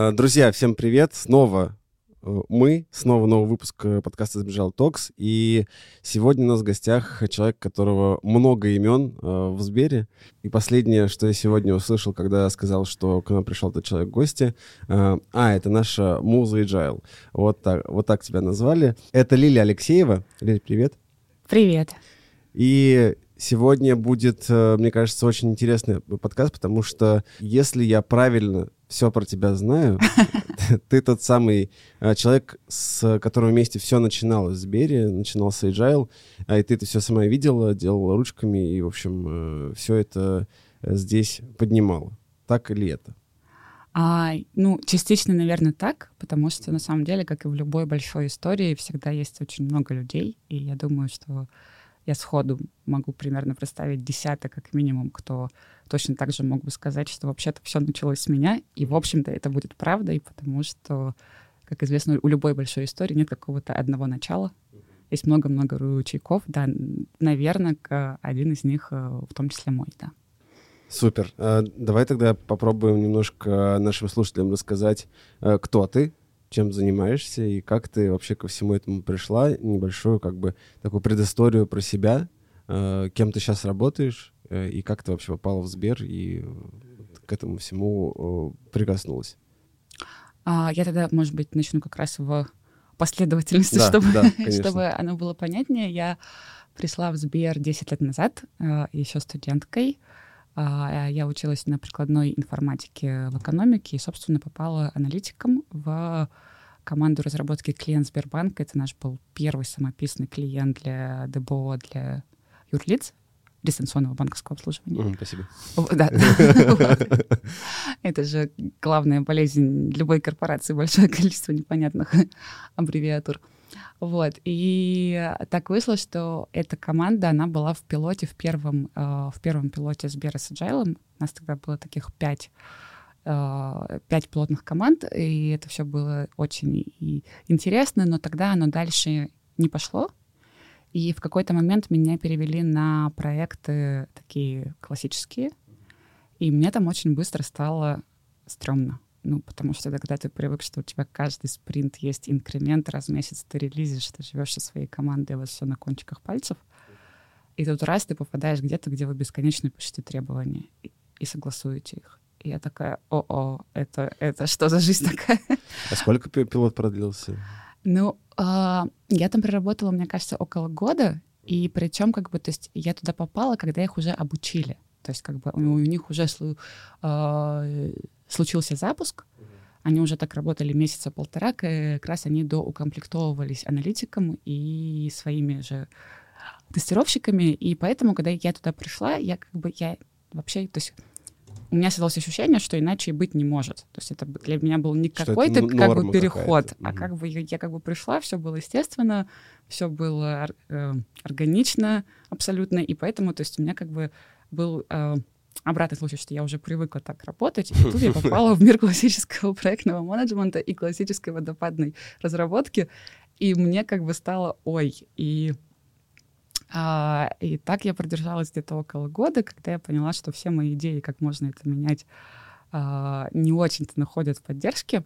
Э, друзья, всем привет! Снова э, мы, снова новый выпуск э, подкаста «Сбежал Токс». И сегодня у нас в гостях человек, которого много имен в Сбере. И последнее, что я сегодня услышал, когда сказал, что к нам пришел этот человек в гости, а, это наша муза Agile. Вот так, вот так тебя назвали. Это Лилия Алексеева. Лилия, привет. Привет. И сегодня будет, мне кажется, очень интересный подкаст, потому что если я правильно все про тебя знаю. Ты тот самый э, человек, с которым вместе все начиналось с Бери, начинался Agile, а и ты это все сама видела, делала ручками, и, в общем, э, все это э, здесь поднимала. Так или это? А, ну, частично, наверное, так, потому что на самом деле, как и в любой большой истории, всегда есть очень много людей, и я думаю, что я сходу могу примерно представить десяток, как минимум, кто точно так же мог бы сказать, что вообще-то все началось с меня, и, в общем-то, это будет правдой, потому что, как известно, у любой большой истории нет какого-то одного начала. Есть много-много ручейков, да, наверное, один из них э, в том числе мой, да. Супер. А, давай тогда попробуем немножко нашим слушателям рассказать, э, кто ты, чем занимаешься и как ты вообще ко всему этому пришла, небольшую как бы такую предысторию про себя, э, кем ты сейчас работаешь э, и как ты вообще попала в Сбер и к этому всему э, прикоснулась. А, я тогда, может быть, начну как раз в последовательности, да, чтобы, да, чтобы оно было понятнее. Я пришла в Сбер 10 лет назад, еще студенткой. А, я училась на прикладной информатике в экономике и, собственно, попала аналитиком в команду разработки клиент Сбербанка. Это наш был первый самописный клиент для ДБО, для юрлиц дистанционного банковского обслуживания. спасибо. Да. Это же главная болезнь любой корпорации, большое количество непонятных аббревиатур. Вот. И так вышло, что эта команда, она была в пилоте, в первом, э, в первом пилоте Сбера с Agile. У нас тогда было таких пять э, пять пилотных команд, и это все было очень интересно, но тогда оно дальше не пошло. И в какой-то момент меня перевели на проекты такие классические, и мне там очень быстро стало стрёмно. Ну, потому что когда ты привык, что у тебя каждый спринт есть инкремент, раз в месяц ты релизишь, ты живешь со своей командой, у вас все на кончиках пальцев. И тут раз ты попадаешь где-то, где вы бесконечно пишете требования и, и согласуете их. И я такая, о-о, это, это что за жизнь такая? А сколько пилот продлился? Ну, э, я там проработала, мне кажется, около года, и причем как бы, то есть я туда попала, когда их уже обучили. То есть как бы у, у них уже э, случился запуск, они уже так работали месяца полтора, как раз они доукомплектовывались аналитиком и своими же тестировщиками, и поэтому, когда я туда пришла, я как бы, я вообще, то есть у меня создалось ощущение, что иначе быть не может. То есть это для меня был не какой-то как бы переход, а как бы я, я как бы пришла, все было естественно, все было э, органично абсолютно, и поэтому, то есть у меня как бы был э, обратный случай, что я уже привыкла так работать, и тут я попала в мир классического проектного менеджмента и классической водопадной разработки, и мне как бы стало ой, и а, и так я продержалась где-то около года, когда я поняла, что все мои идеи, как можно это менять, а, не очень-то находят поддержки.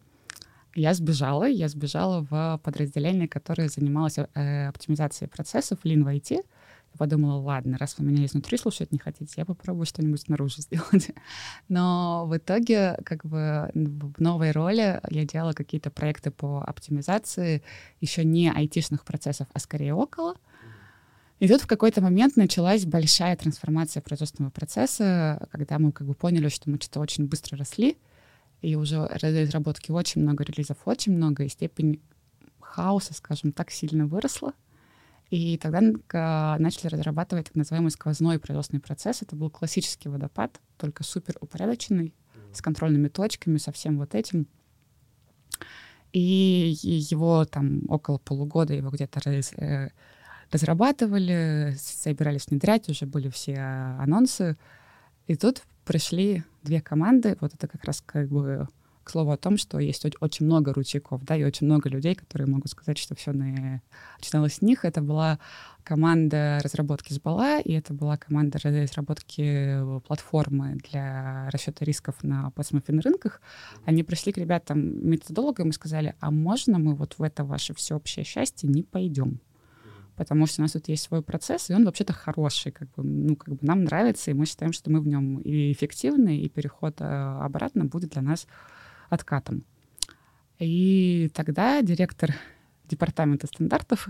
Я сбежала, я сбежала в подразделение, которое занималось э, оптимизацией процессов Lean в IT, я подумала, ладно, раз вы меня изнутри слушать не хотите, я попробую что-нибудь снаружи сделать. Но в итоге, как бы в новой роли я делала какие-то проекты по оптимизации еще не айтишных процессов, а скорее около. И тут в какой-то момент началась большая трансформация производственного процесса, когда мы как бы поняли, что мы что-то очень быстро росли, и уже разработки очень много, релизов очень много, и степень хаоса, скажем так, сильно выросла. И тогда начали разрабатывать так называемый сквозной производственный процесс. Это был классический водопад, только супер упорядоченный, с контрольными точками, со всем вот этим. И его там около полугода его где-то раз, э, разрабатывали, собирались внедрять, уже были все анонсы. И тут пришли две команды, вот это как раз как бы к слову о том, что есть очень много ручейков, да, и очень много людей, которые могут сказать, что все начиналось с них. Это была команда разработки Сбала, и это была команда разработки платформы для расчета рисков на платформенных рынках. Они пришли к ребятам методологам и сказали, а можно мы вот в это ваше всеобщее счастье не пойдем? потому что у нас тут есть свой процесс, и он вообще-то хороший, как бы, ну, как бы нам нравится, и мы считаем, что мы в нем и эффективны, и переход э, обратно будет для нас откатом. И тогда директор департамента стандартов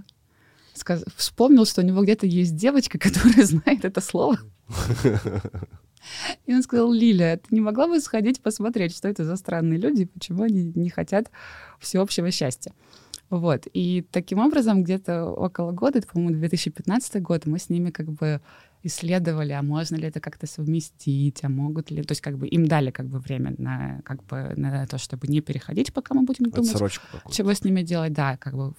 сказ... вспомнил, что у него где-то есть девочка, которая знает это слово. И он сказал, Лиля, ты не могла бы сходить посмотреть, что это за странные люди, почему они не хотят всеобщего счастья? Вот. И таким образом где-то около года, это, по-моему, 2015 год, мы с ними как бы исследовали, а можно ли это как-то совместить, а могут ли... То есть как бы им дали как бы время на, как бы, на то, чтобы не переходить, пока мы будем думать, чего с ними делать. Да, как бы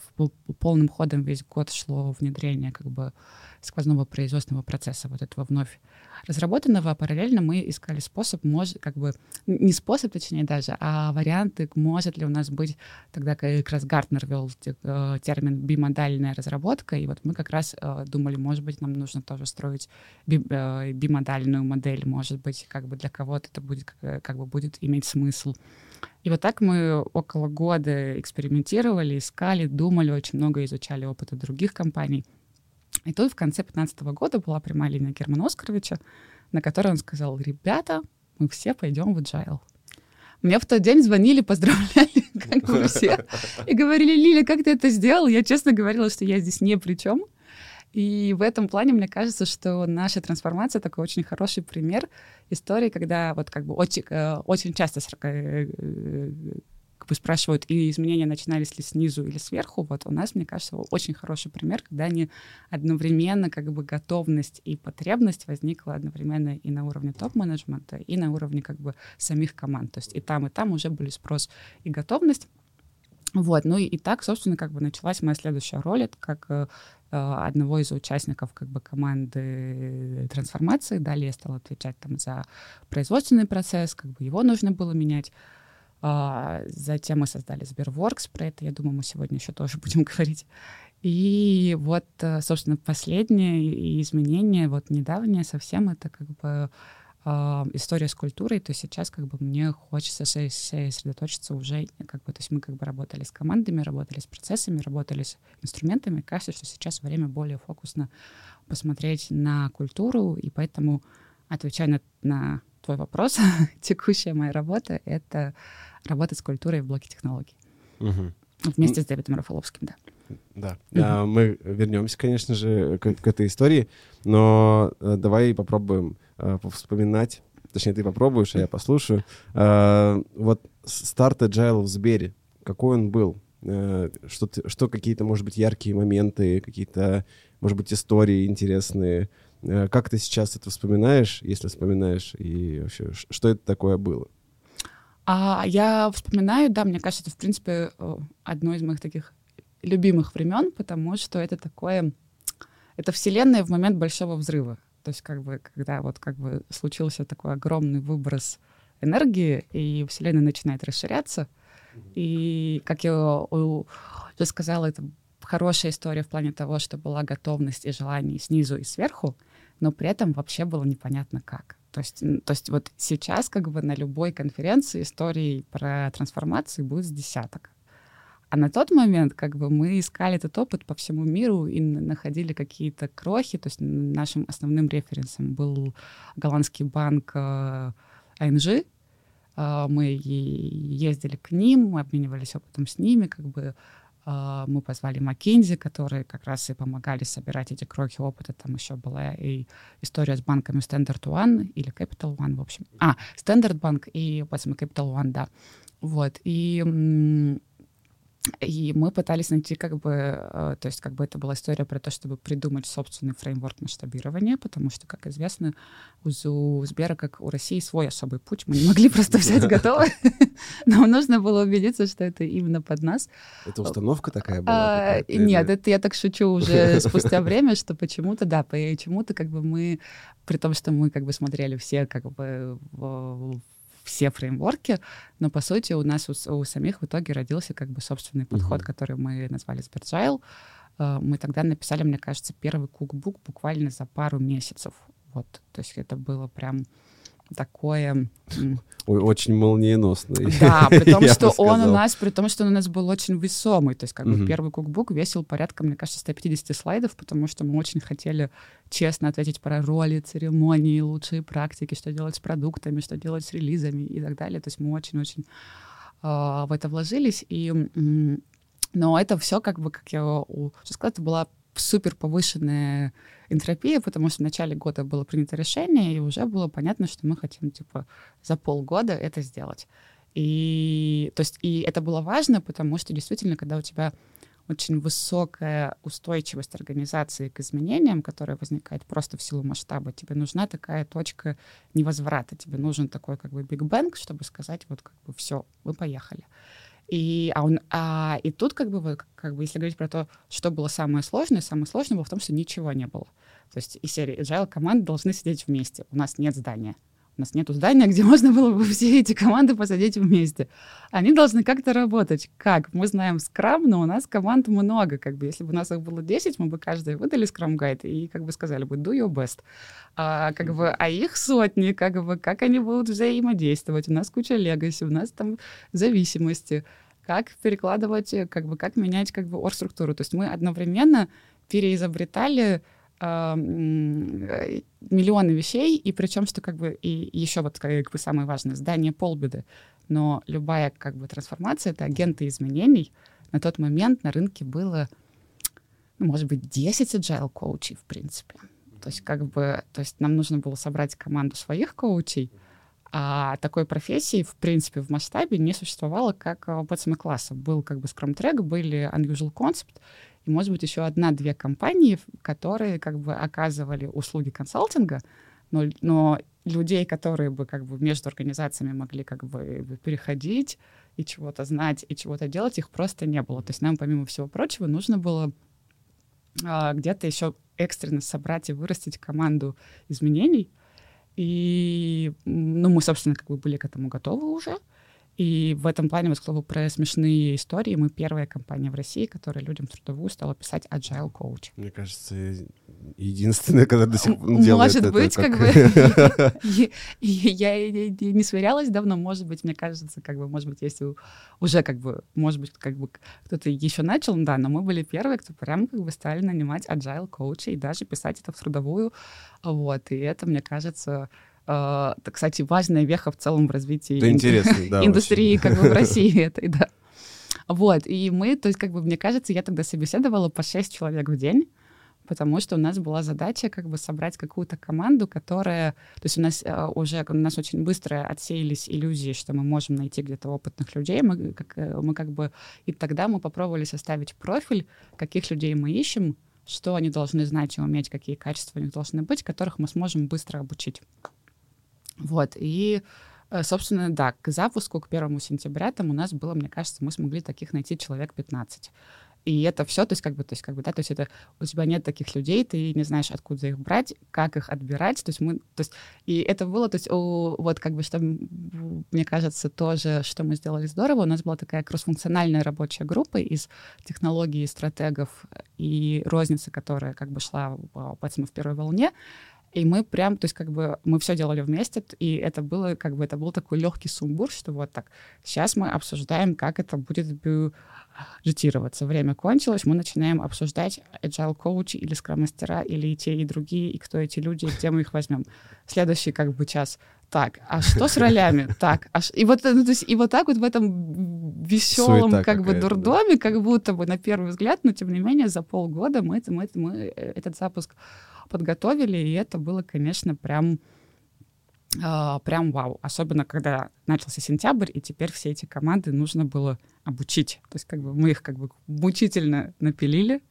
полным ходом весь год шло внедрение как бы сквозного производственного процесса, вот этого вновь разработанного. А параллельно мы искали способ, может, как бы, не способ, точнее даже, а варианты, может ли у нас быть, тогда как раз Гартнер вел э, термин бимодальная разработка, и вот мы как раз э, думали, может быть, нам нужно тоже строить э, бимодальную модель, может быть, как бы для кого-то это будет, как бы будет иметь смысл. И вот так мы около года экспериментировали, искали, думали, очень много изучали опыта других компаний. И тут в конце 2015 года была прямая линия Германа Оскаровича, на которой он сказал, ребята, мы все пойдем в agile. Мне в тот день звонили, поздравляли, как бы все, и говорили, Лиля, как ты это сделал? Я честно говорила, что я здесь ни при чем. И в этом плане мне кажется, что наша трансформация такой очень хороший пример истории, когда вот как бы очень, э, очень часто э, как бы спрашивают, и изменения начинались ли снизу или сверху, вот у нас, мне кажется, очень хороший пример, когда они одновременно, как бы готовность и потребность возникла одновременно и на уровне топ-менеджмента, и на уровне как бы самих команд. То есть и там, и там уже были спрос и готовность. Вот, ну и, и так, собственно, как бы началась моя следующая роль, это как э, одного из участников как бы команды трансформации. Далее я стала отвечать там за производственный процесс, как бы его нужно было менять. А, затем мы создали Сберворкс, про это, я думаю, мы сегодня еще тоже будем говорить. И вот, э, собственно, последнее изменение, вот недавнее совсем, это как бы э, история с культурой, то сейчас как бы мне хочется сосредоточиться уже, как бы, то есть мы как бы работали с командами, работали с процессами, работали с инструментами. Кажется, что сейчас время более фокусно посмотреть на культуру, и поэтому, отвечая на, на твой вопрос, текущая моя работа — это работать с культурой в блоке технологий. Угу. Вместе с Дэвидом Рафаловским, да. Да. Угу. Мы вернемся, конечно же, к, к этой истории, но а, давай попробуем а, вспоминать, точнее, ты попробуешь, а я послушаю. А, вот старт Agile в Сбере, какой он был? Что, что какие-то, может быть, яркие моменты, какие-то, может быть, истории интересные? Как ты сейчас это вспоминаешь, если вспоминаешь, и вообще, что это такое было? А я вспоминаю, да, мне кажется, это, в принципе, одно из моих таких любимых времен, потому что это такое... Это вселенная в момент большого взрыва. То есть как бы, когда вот как бы случился такой огромный выброс энергии, и вселенная начинает расширяться, и, как я уже сказала, это хорошая история в плане того, что была готовность и желание снизу и сверху, но при этом вообще было непонятно как. То есть, то есть вот сейчас как бы на любой конференции истории про трансформации будет с десяток. А на тот момент как бы мы искали этот опыт по всему миру и находили какие-то крохи. То есть нашим основным референсом был голландский банк АНЖ. Э, э, мы ездили к ним, мы обменивались опытом с ними, как бы мы позвали Маккензи, которые как раз и помогали собирать эти крохи опыта. Там еще была и история с банками Standard One или Capital One, в общем. А, Standard Bank и потом Capital One, да. Вот. И и мы пытались найти как бы, э, то есть как бы это была история про то, чтобы придумать собственный фреймворк масштабирования, потому что, как известно, у Сбера, как у России, свой особый путь. Мы не могли просто взять готово. Нам нужно было убедиться, что это именно под нас. Это установка такая была? А, нет, это я так шучу уже спустя время, что почему-то, да, почему-то как бы мы, при том, что мы как бы смотрели все как бы все фреймворки, но по сути у нас у, у самих в итоге родился как бы собственный подход, uh-huh. который мы назвали Sbergile. Э, мы тогда написали, мне кажется, первый кукбук буквально за пару месяцев. Вот, то есть это было прям такое... Ой, очень молниеносный. Да, при том, что он у нас, при том, что он у нас был очень весомый. То есть как бы первый кукбук весил порядка, мне кажется, 150 слайдов, потому что мы очень хотели честно ответить про роли, церемонии, лучшие практики, что делать с продуктами, что делать с релизами и так далее. То есть мы очень-очень э, в это вложились. И, но это все как бы, как я уже сказала, это была супер повышенная энтропия, потому что в начале года было принято решение, и уже было понятно, что мы хотим, типа, за полгода это сделать. И, то есть, и это было важно, потому что действительно, когда у тебя очень высокая устойчивость организации к изменениям, которая возникает просто в силу масштаба, тебе нужна такая точка невозврата, тебе нужен такой как бы биг бэнг, чтобы сказать вот как бы все, мы поехали. И, а, он, а, и тут, как бы, как бы, если говорить про то, что было самое сложное, самое сложное было в том, что ничего не было. То есть из серии agile команды должны сидеть вместе. У нас нет здания. У нас нет здания, где можно было бы все эти команды посадить вместе. Они должны как-то работать. Как? Мы знаем скрам, но у нас команд много. Как бы, если бы у нас их было 10, мы бы каждый выдали скрам гайд и как бы сказали бы do your best. А, как бы, а их сотни, как бы, как они будут взаимодействовать. У нас куча легаси, у нас там зависимости. Как перекладывать, как бы, как менять как бы оргструктуру. То есть мы одновременно переизобретали а, миллионы вещей, и причем, что как бы и еще вот как бы самое важное, здание полбеды, но любая как бы трансформация — это агенты изменений. На тот момент на рынке было, ну, может быть, 10 agile коучей, в принципе. То есть как бы, то есть нам нужно было собрать команду своих коучей, а такой профессии, в принципе, в масштабе не существовало, как пацаны класса. Был как бы Track, были Unusual Concept, и, может быть, еще одна-две компании, которые как бы оказывали услуги консалтинга, но, но людей, которые бы как бы между организациями могли как бы переходить и чего-то знать, и чего-то делать, их просто не было. То есть нам, помимо всего прочего, нужно было а, где-то еще экстренно собрать и вырастить команду изменений. И, ну, мы, собственно, как бы были к этому готовы уже. И в этом плане, вот, к слову, про смешные истории, мы первая компания в России, которая людям трудовую стала писать agile coach. Мне кажется, единственная, которая до сих пор делает Может быть, как бы... Я не сверялась давно, может быть, мне кажется, как бы, может быть, если уже как бы, может быть, как бы кто-то еще начал, да, но мы были первые, кто прям как бы стали нанимать agile коуча и даже писать это в трудовую, вот, и это, мне кажется, это, кстати, важная веха в целом в развитии да, интересно, да, индустрии как бы в России этой, да. Вот, и мы, то есть, как бы, мне кажется, я тогда собеседовала по 6 человек в день, потому что у нас была задача как бы собрать какую-то команду, которая... То есть у нас э, уже у нас очень быстро отсеялись иллюзии, что мы можем найти где-то опытных людей. Мы как, э, мы как бы... И тогда мы попробовали составить профиль, каких людей мы ищем, что они должны знать и уметь, какие качества у них должны быть, которых мы сможем быстро обучить. Вот, и э, собственно, да, к запуску, к первому сентября там у нас было, мне кажется, мы смогли таких найти человек 15. И это все, то есть как бы, то есть как бы, да, то есть это у тебя нет таких людей, ты не знаешь, откуда их брать, как их отбирать, то есть мы, то есть и это было, то есть у, вот как бы что мне кажется тоже, что мы сделали здорово, у нас была такая кроссфункциональная рабочая группа из технологий, стратегов и розницы, которая как бы шла поэтому в первой волне, и мы прям, то есть как бы мы все делали вместе, и это было как бы это был такой легкий сумбур, что вот так. Сейчас мы обсуждаем, как это будет бюджетироваться. Время кончилось, мы начинаем обсуждать agile коучи или скрам-мастера, или и те, и другие, и кто эти люди, и где мы их возьмем. Следующий как бы час. Так, а что с ролями? Так, а ш... и вот ну, то есть и вот так вот в этом веселом Суета как бы дурдоме, да. как будто бы на первый взгляд, но тем не менее за полгода мы, мы, мы этот запуск подготовили, и это было, конечно, прям Uh, прям вау. Особенно, когда начался сентябрь, и теперь все эти команды нужно было обучить. То есть как бы мы их как бы мучительно напилили,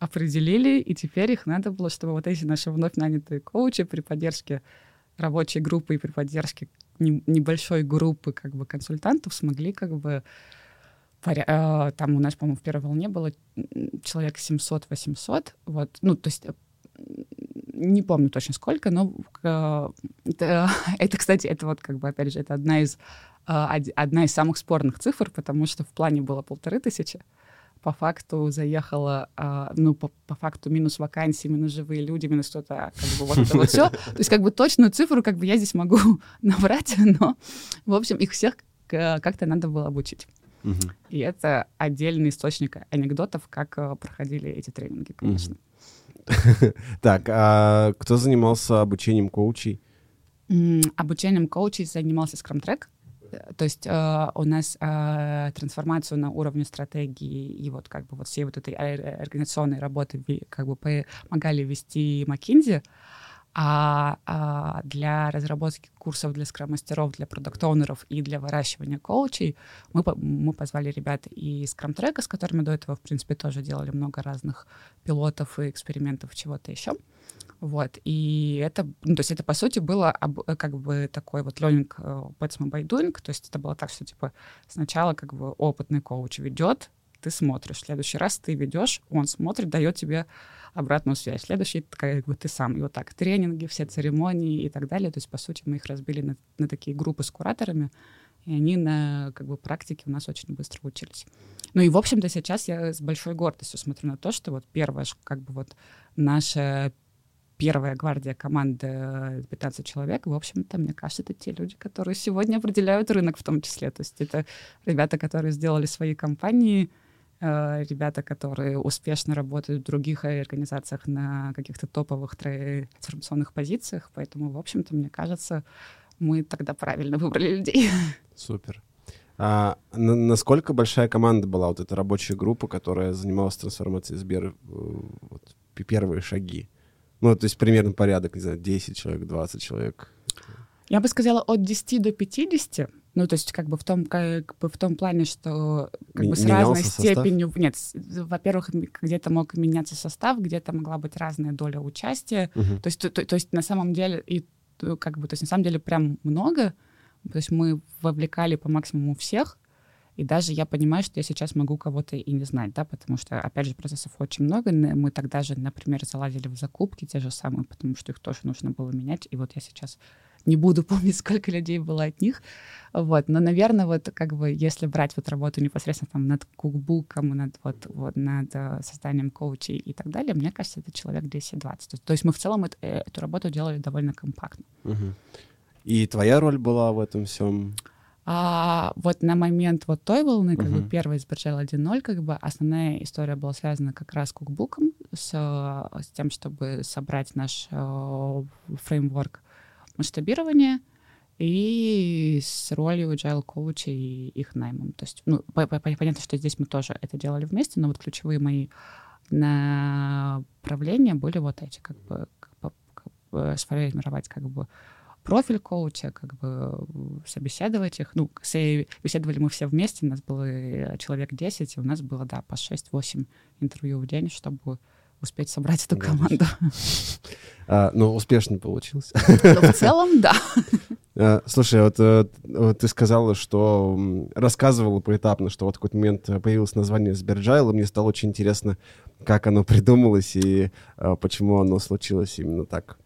определили, и теперь их надо было, чтобы вот эти наши вновь нанятые коучи при поддержке рабочей группы и при поддержке не, небольшой группы как бы консультантов смогли как бы uh, там у нас, по-моему, в первой волне было человек 700-800, вот, ну, то есть не помню точно сколько, но э, это, это, кстати, это вот как бы, опять же, это одна из, э, одна из самых спорных цифр, потому что в плане было полторы тысячи, по факту заехала, а, ну, по, по факту минус вакансии, минус живые люди, минус кто-то, как бы вот это вот все. То есть как бы точную цифру как бы я здесь могу набрать, но, в общем, их всех как-то надо было обучить. Угу. И это отдельный источник анекдотов, как э, проходили эти тренинги, конечно. Так, а кто занимался обучением коучей? Обучением коучей занимался Scrum Track. То есть э, у нас э, трансформацию на уровне стратегии и вот как бы вот всей вот этой организационной работы как бы помогали вести McKinsey. А, а для разработки курсов для скрам-мастеров, для продукт-оунеров и для выращивания коучей мы, мы позвали ребят и скрам-трека, с которыми до этого, в принципе, тоже делали много разных пилотов и экспериментов, чего-то еще. Вот, и это, ну, то есть это, по сути, было об, как бы такой вот learning what's by doing, то есть это было так, что, типа, сначала как бы опытный коуч ведет, ты смотришь, в следующий раз ты ведешь, он смотрит, дает тебе обратную связь. Следующий как бы ты сам. И вот так тренинги, все церемонии и так далее. То есть, по сути, мы их разбили на, на такие группы с кураторами, и они на как бы практике у нас очень быстро учились. Ну и, в общем-то, сейчас я с большой гордостью смотрю на то, что вот первая, как бы вот наша первая гвардия команды 15 человек, в общем-то, мне кажется, это те люди, которые сегодня определяют рынок в том числе. То есть это ребята, которые сделали свои компании, Э, ребята, которые успешно работают в других организациях на каких-то топовых трансформационных позициях. Поэтому, в общем-то, мне кажется, мы тогда правильно выбрали людей. Супер. А на, насколько большая команда была вот эта рабочая группа, которая занималась трансформацией Сбера, э, вот, первые шаги? Ну, то есть примерно порядок, не знаю, 10 человек, 20 человек. Я бы сказала от 10 до 50. Ну, то есть, как бы в том, как бы в том плане, что как бы с разной степенью. Состав? Нет, во-первых, где-то мог меняться состав, где-то могла быть разная доля участия. Угу. То есть, то, то, то есть, на самом деле, и как бы, то есть, на самом деле, прям много. То есть мы вовлекали по максимуму всех. И даже я понимаю, что я сейчас могу кого-то и не знать, да, потому что, опять же, процессов очень много. Мы тогда же, например, залазили в закупки те же самые, потому что их тоже нужно было менять. И вот я сейчас не буду помнить, сколько людей было от них. Вот. Но, наверное, вот как бы если брать вот работу непосредственно там над кукбуком, над, вот, вот, над э, созданием коучей и так далее, мне кажется, это человек 10-20. То, есть мы в целом это, э, эту работу делали довольно компактно. Угу. И твоя роль была в этом всем? А вот на момент вот той волны, как uh-huh. бы первой из Bergel 1.0, как бы основная история была связана как раз с кукбуком, с, с тем, чтобы собрать наш э, фреймворк масштабирования и с ролью agile коуча и их наймом. То есть, ну, понятно, что здесь мы тоже это делали вместе, но вот ключевые мои направления были вот эти, как бы, как бы, бы сформировать как бы профиль коуча, как бы собеседовать их. Ну, беседовали мы все вместе, у нас было человек 10, и у нас было, да, по 6-8 интервью в день, чтобы успеть собрать эту команду. А, ну, успешно получился. Ну, в целом, да. А, слушай, вот, э, вот ты сказала, что рассказывала поэтапно, что вот в какой-то момент появилось название Сберджайл, и мне стало очень интересно, как оно придумалось и а, почему оно случилось именно так.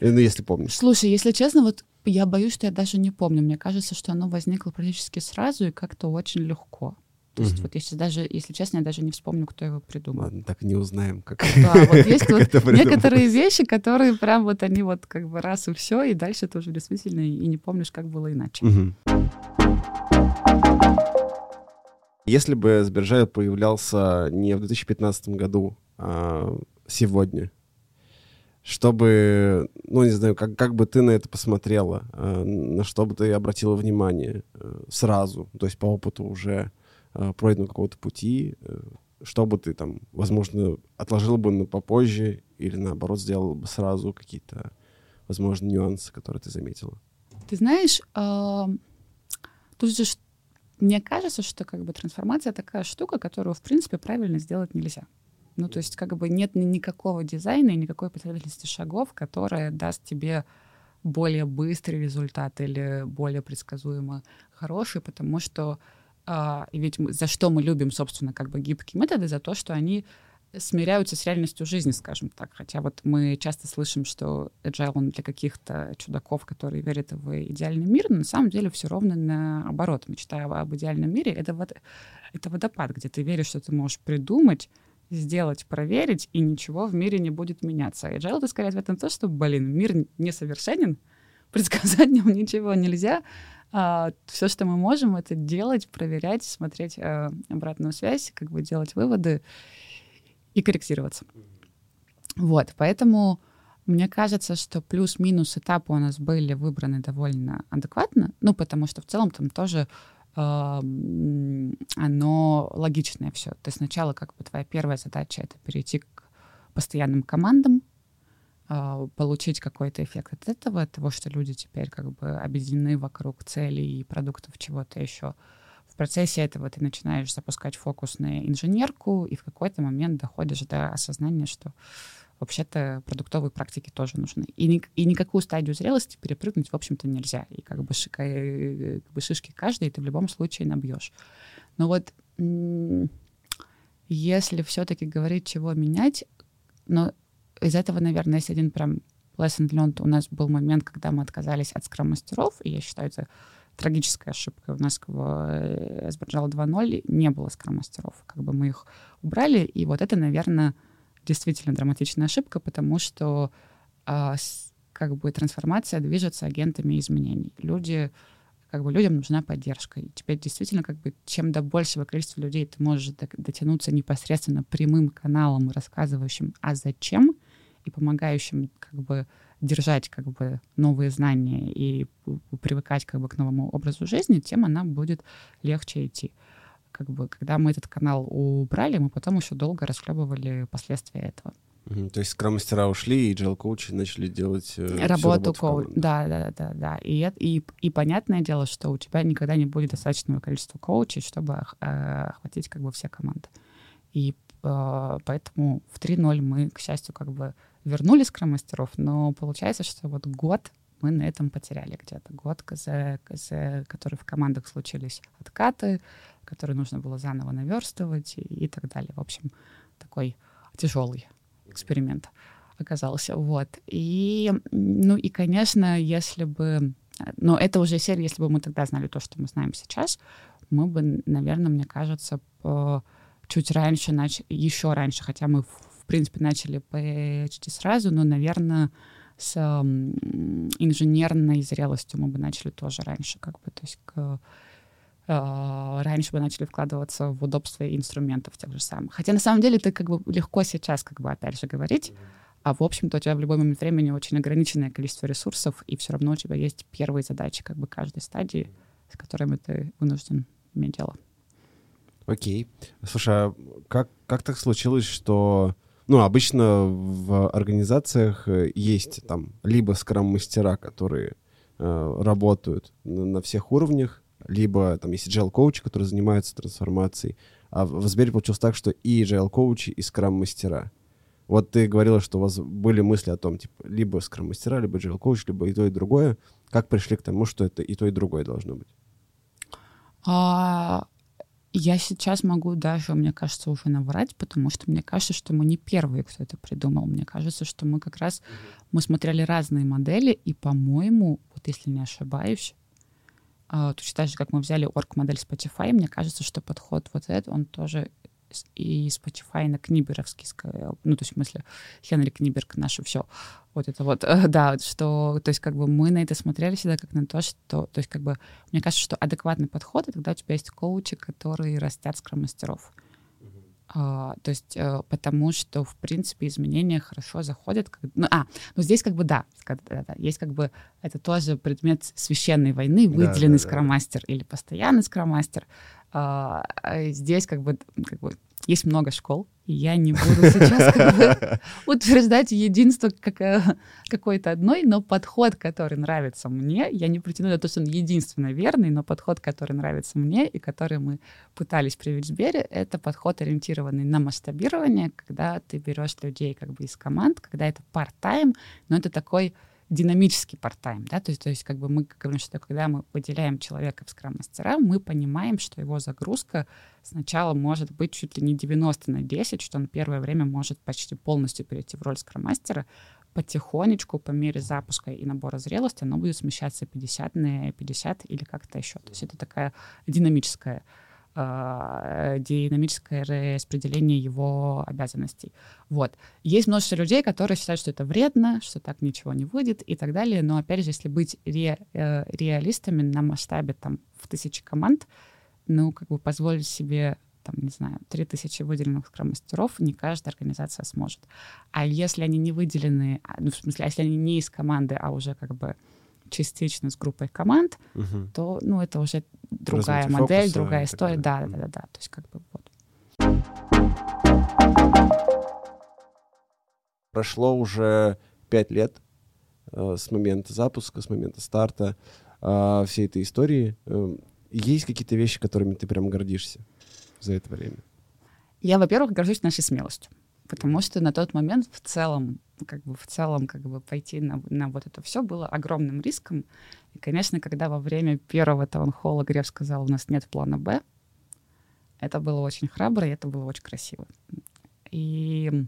Ну, если помнишь. Слушай, если честно, вот я боюсь, что я даже не помню. Мне кажется, что оно возникло практически сразу и как-то очень легко. То есть вот если даже, если честно, я даже не вспомню, кто его придумал. Ладно, так не узнаем, как Да, вот есть вот некоторые вещи, которые прям вот они вот как бы раз и все, и дальше тоже действительно и не помнишь, как было иначе. Если бы Сбержайл появлялся не в 2015 году, а сегодня, чтобы, ну, не знаю, как, как бы ты на это посмотрела, а, на что бы ты обратила внимание э, сразу, то есть по опыту уже э, пройденного какого-то пути, э, что бы ты там, возможно, отложил бы на попозже или наоборот сделал бы сразу какие-то, возможно, нюансы, которые ты заметила? Ты знаешь, э, тут же мне кажется, что как бы трансформация такая штука, которую, в принципе, правильно сделать нельзя. Ну, то есть как бы нет никакого дизайна и никакой последовательности шагов, которая даст тебе более быстрый результат или более предсказуемо хороший, потому что а, и ведь мы, за что мы любим, собственно, как бы гибкие методы, за то, что они смиряются с реальностью жизни, скажем так. Хотя вот мы часто слышим, что agile он для каких-то чудаков, которые верят в идеальный мир, но на самом деле все ровно наоборот. Мечтая об идеальном мире, это, вот, это водопад, где ты веришь, что ты можешь придумать, сделать, проверить, и ничего в мире не будет меняться. Agile это скорее ответ на то, что, блин, мир несовершенен, предсказать в ничего нельзя, а, все, что мы можем, это делать, проверять, смотреть а, обратную связь, как бы делать выводы и корректироваться. Вот, поэтому мне кажется, что плюс-минус этапы у нас были выбраны довольно адекватно, ну, потому что в целом там тоже э, оно логичное все. Есть сначала как бы твоя первая задача — это перейти к постоянным командам, э, получить какой-то эффект от этого, от того, что люди теперь как бы объединены вокруг целей и продуктов чего-то еще в процессе этого ты начинаешь запускать фокус на инженерку, и в какой-то момент доходишь до осознания, что вообще-то продуктовые практики тоже нужны. И, ни, и никакую стадию зрелости перепрыгнуть, в общем-то, нельзя. И как бы, шика, э, как бы шишки каждой ты в любом случае набьешь. Но вот если все-таки говорить, чего менять, но из этого, наверное, есть один прям lesson learned. У нас был момент, когда мы отказались от скрам-мастеров, и я считаю, это трагическая ошибка. У нас в Сберджал 2.0 не было скромастеров. Как бы мы их убрали, и вот это, наверное, действительно драматичная ошибка, потому что а, с, как бы трансформация движется агентами изменений. Люди как бы людям нужна поддержка. И теперь действительно, как бы, чем до большего количества людей ты можешь дотянуться непосредственно прямым каналом, рассказывающим, а зачем, и помогающим как бы держать как бы новые знания и привыкать как бы к новому образу жизни, тем она будет легче идти. Как бы, когда мы этот канал убрали, мы потом еще долго расхлебывали последствия этого. То есть скрам-мастера ушли, и джел-коучи начали делать э, работу коуч. Да, да, да, да. И, и, и понятное дело, что у тебя никогда не будет достаточного количества коучей, чтобы э, охватить как бы все команды. И э, поэтому в 3.0 мы, к счастью, как бы вернули скрам-мастеров, но получается, что вот год мы на этом потеряли где-то. Год, за, за который в командах случились откаты, которые нужно было заново наверстывать и, и так далее. В общем, такой тяжелый эксперимент оказался. Вот. И, ну и, конечно, если бы... Но это уже серия, если бы мы тогда знали то, что мы знаем сейчас, мы бы, наверное, мне кажется, чуть раньше, нач... еще раньше, хотя мы в принципе, начали почти сразу, но, наверное, с инженерной зрелостью мы бы начали тоже раньше, как бы, то есть к, э, раньше бы начали вкладываться в удобство инструментов тех же самых. Хотя на самом деле это как бы легко сейчас, как бы, опять же, говорить, а в общем-то у тебя в любой момент времени очень ограниченное количество ресурсов, и все равно у тебя есть первые задачи как бы каждой стадии, с которыми ты вынужден иметь дело. Окей. Слушай, а как, как так случилось, что ну, обычно в организациях э, есть там либо скрам-мастера, которые э, работают на, всех уровнях, либо там есть agile-коучи, которые занимаются трансформацией. А в Сбере получилось так, что и agile-коучи, и скрам-мастера. Вот ты говорила, что у вас были мысли о том, типа, либо скрам-мастера, либо agile-коуч, либо и то, и другое. Как пришли к тому, что это и то, и другое должно быть? А, я сейчас могу даже, мне кажется, уже наврать, потому что мне кажется, что мы не первые, кто это придумал. Мне кажется, что мы как раз мы смотрели разные модели, и, по-моему, вот если не ошибаюсь, а, точно так же, как мы взяли орг-модель Spotify, мне кажется, что подход вот этот, он тоже и Spotify на Книберовский, ну, то есть, в смысле, Хенри Книберг, наше все. Вот это вот, да, что, то есть, как бы мы на это смотрели всегда как на то, что, то есть, как бы, мне кажется, что адекватный подход, это когда у тебя есть коучи, которые растят скромастеров. А, то есть, а, потому что, в принципе, изменения хорошо заходят. Как, ну, а, ну здесь как бы да, да, да, есть как бы, это тоже предмет священной войны, выделенный да, да, скромастер да. или постоянный скромастер. А, а здесь как бы, как бы есть много школ, и я не буду сейчас как бы утверждать единство как, э, какой-то одной, но подход, который нравится мне, я не претендую на то, что он единственно верный, но подход, который нравится мне и который мы пытались привить в Сбере, это подход, ориентированный на масштабирование, когда ты берешь людей как бы из команд, когда это part-time, но это такой динамический парт-тайм, да, то есть, то есть как бы мы говорим, что когда мы выделяем человека в скрам-мастера, мы понимаем, что его загрузка сначала может быть чуть ли не 90 на 10, что он первое время может почти полностью перейти в роль скрам-мастера, потихонечку, по мере запуска и набора зрелости, оно будет смещаться 50 на 50 или как-то еще. То есть это такая динамическая динамическое распределение его обязанностей. Вот. Есть множество людей, которые считают, что это вредно, что так ничего не выйдет и так далее, но, опять же, если быть ре, э, реалистами на масштабе там в тысячи команд, ну, как бы позволить себе там, не знаю, 3000 выделенных скрам-мастеров не каждая организация сможет. А если они не выделены, а, ну, в смысле, если они не из команды, а уже как бы частично с группой команд, угу. то, ну, это уже другая Развитие модель, фокуса, другая история. Да, да, да, да. То есть как бы вот. Прошло уже пять лет э, с момента запуска, с момента старта э, всей этой истории. Э, есть какие-то вещи, которыми ты прям гордишься? за это время? Я, во-первых, горжусь нашей смелостью, потому что на тот момент в целом, как бы в целом, как бы пойти на, на вот это все было огромным риском. И, конечно, когда во время первого таунхолла Греф сказал, у нас нет плана Б, это было очень храбро, и это было очень красиво. И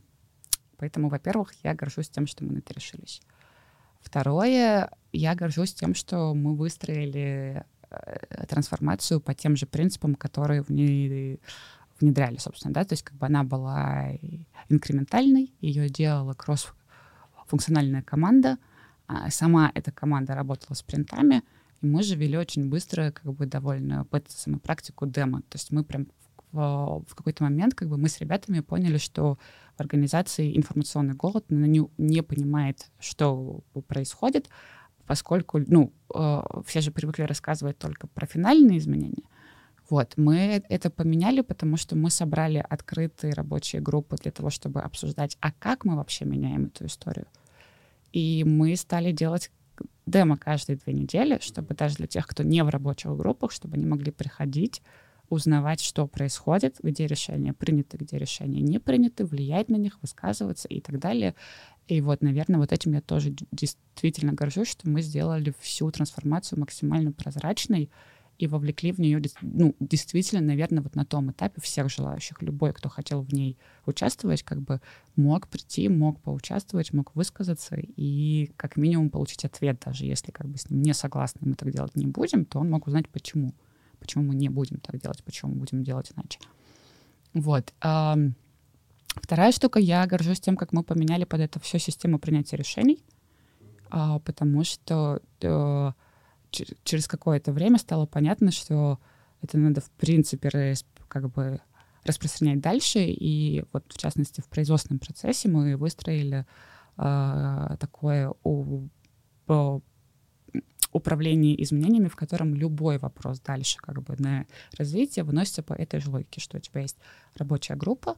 поэтому, во-первых, я горжусь тем, что мы на это решились. Второе, я горжусь тем, что мы выстроили Э, трансформацию по тем же принципам, которые внедряли, собственно, да, то есть как бы она была инкрементальной, ее делала кросс-функциональная команда, а сама эта команда работала с принтами, и мы же вели очень быстро, как бы довольно саму практику демо, то есть мы прям в, в какой-то момент как бы мы с ребятами поняли, что в организации информационный голод, она не, не понимает, что происходит, поскольку, ну, э, все же привыкли рассказывать только про финальные изменения. Вот, мы это поменяли, потому что мы собрали открытые рабочие группы для того, чтобы обсуждать, а как мы вообще меняем эту историю. И мы стали делать демо каждые две недели, чтобы даже для тех, кто не в рабочих группах, чтобы они могли приходить, узнавать, что происходит, где решения приняты, где решения не приняты, влиять на них, высказываться и так далее. И вот, наверное, вот этим я тоже действительно горжусь, что мы сделали всю трансформацию максимально прозрачной и вовлекли в нее, ну, действительно, наверное, вот на том этапе всех желающих. Любой, кто хотел в ней участвовать, как бы мог прийти, мог поучаствовать, мог высказаться и как минимум получить ответ, даже если как бы с ним не согласны, мы так делать не будем, то он мог узнать, почему. Почему мы не будем так делать, почему мы будем делать иначе. Вот. Вторая штука, я горжусь тем, как мы поменяли под это все систему принятия решений, а, потому что э, через какое-то время стало понятно, что это надо в принципе как бы распространять дальше. И вот в частности в производственном процессе мы выстроили э, такое у, по, управление изменениями, в котором любой вопрос дальше как бы на развитие выносится по этой же логике, что у тебя есть рабочая группа,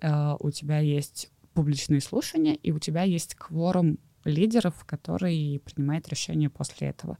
Э, у тебя есть публичные слушания, и у тебя есть кворум лидеров, который принимает решение после этого.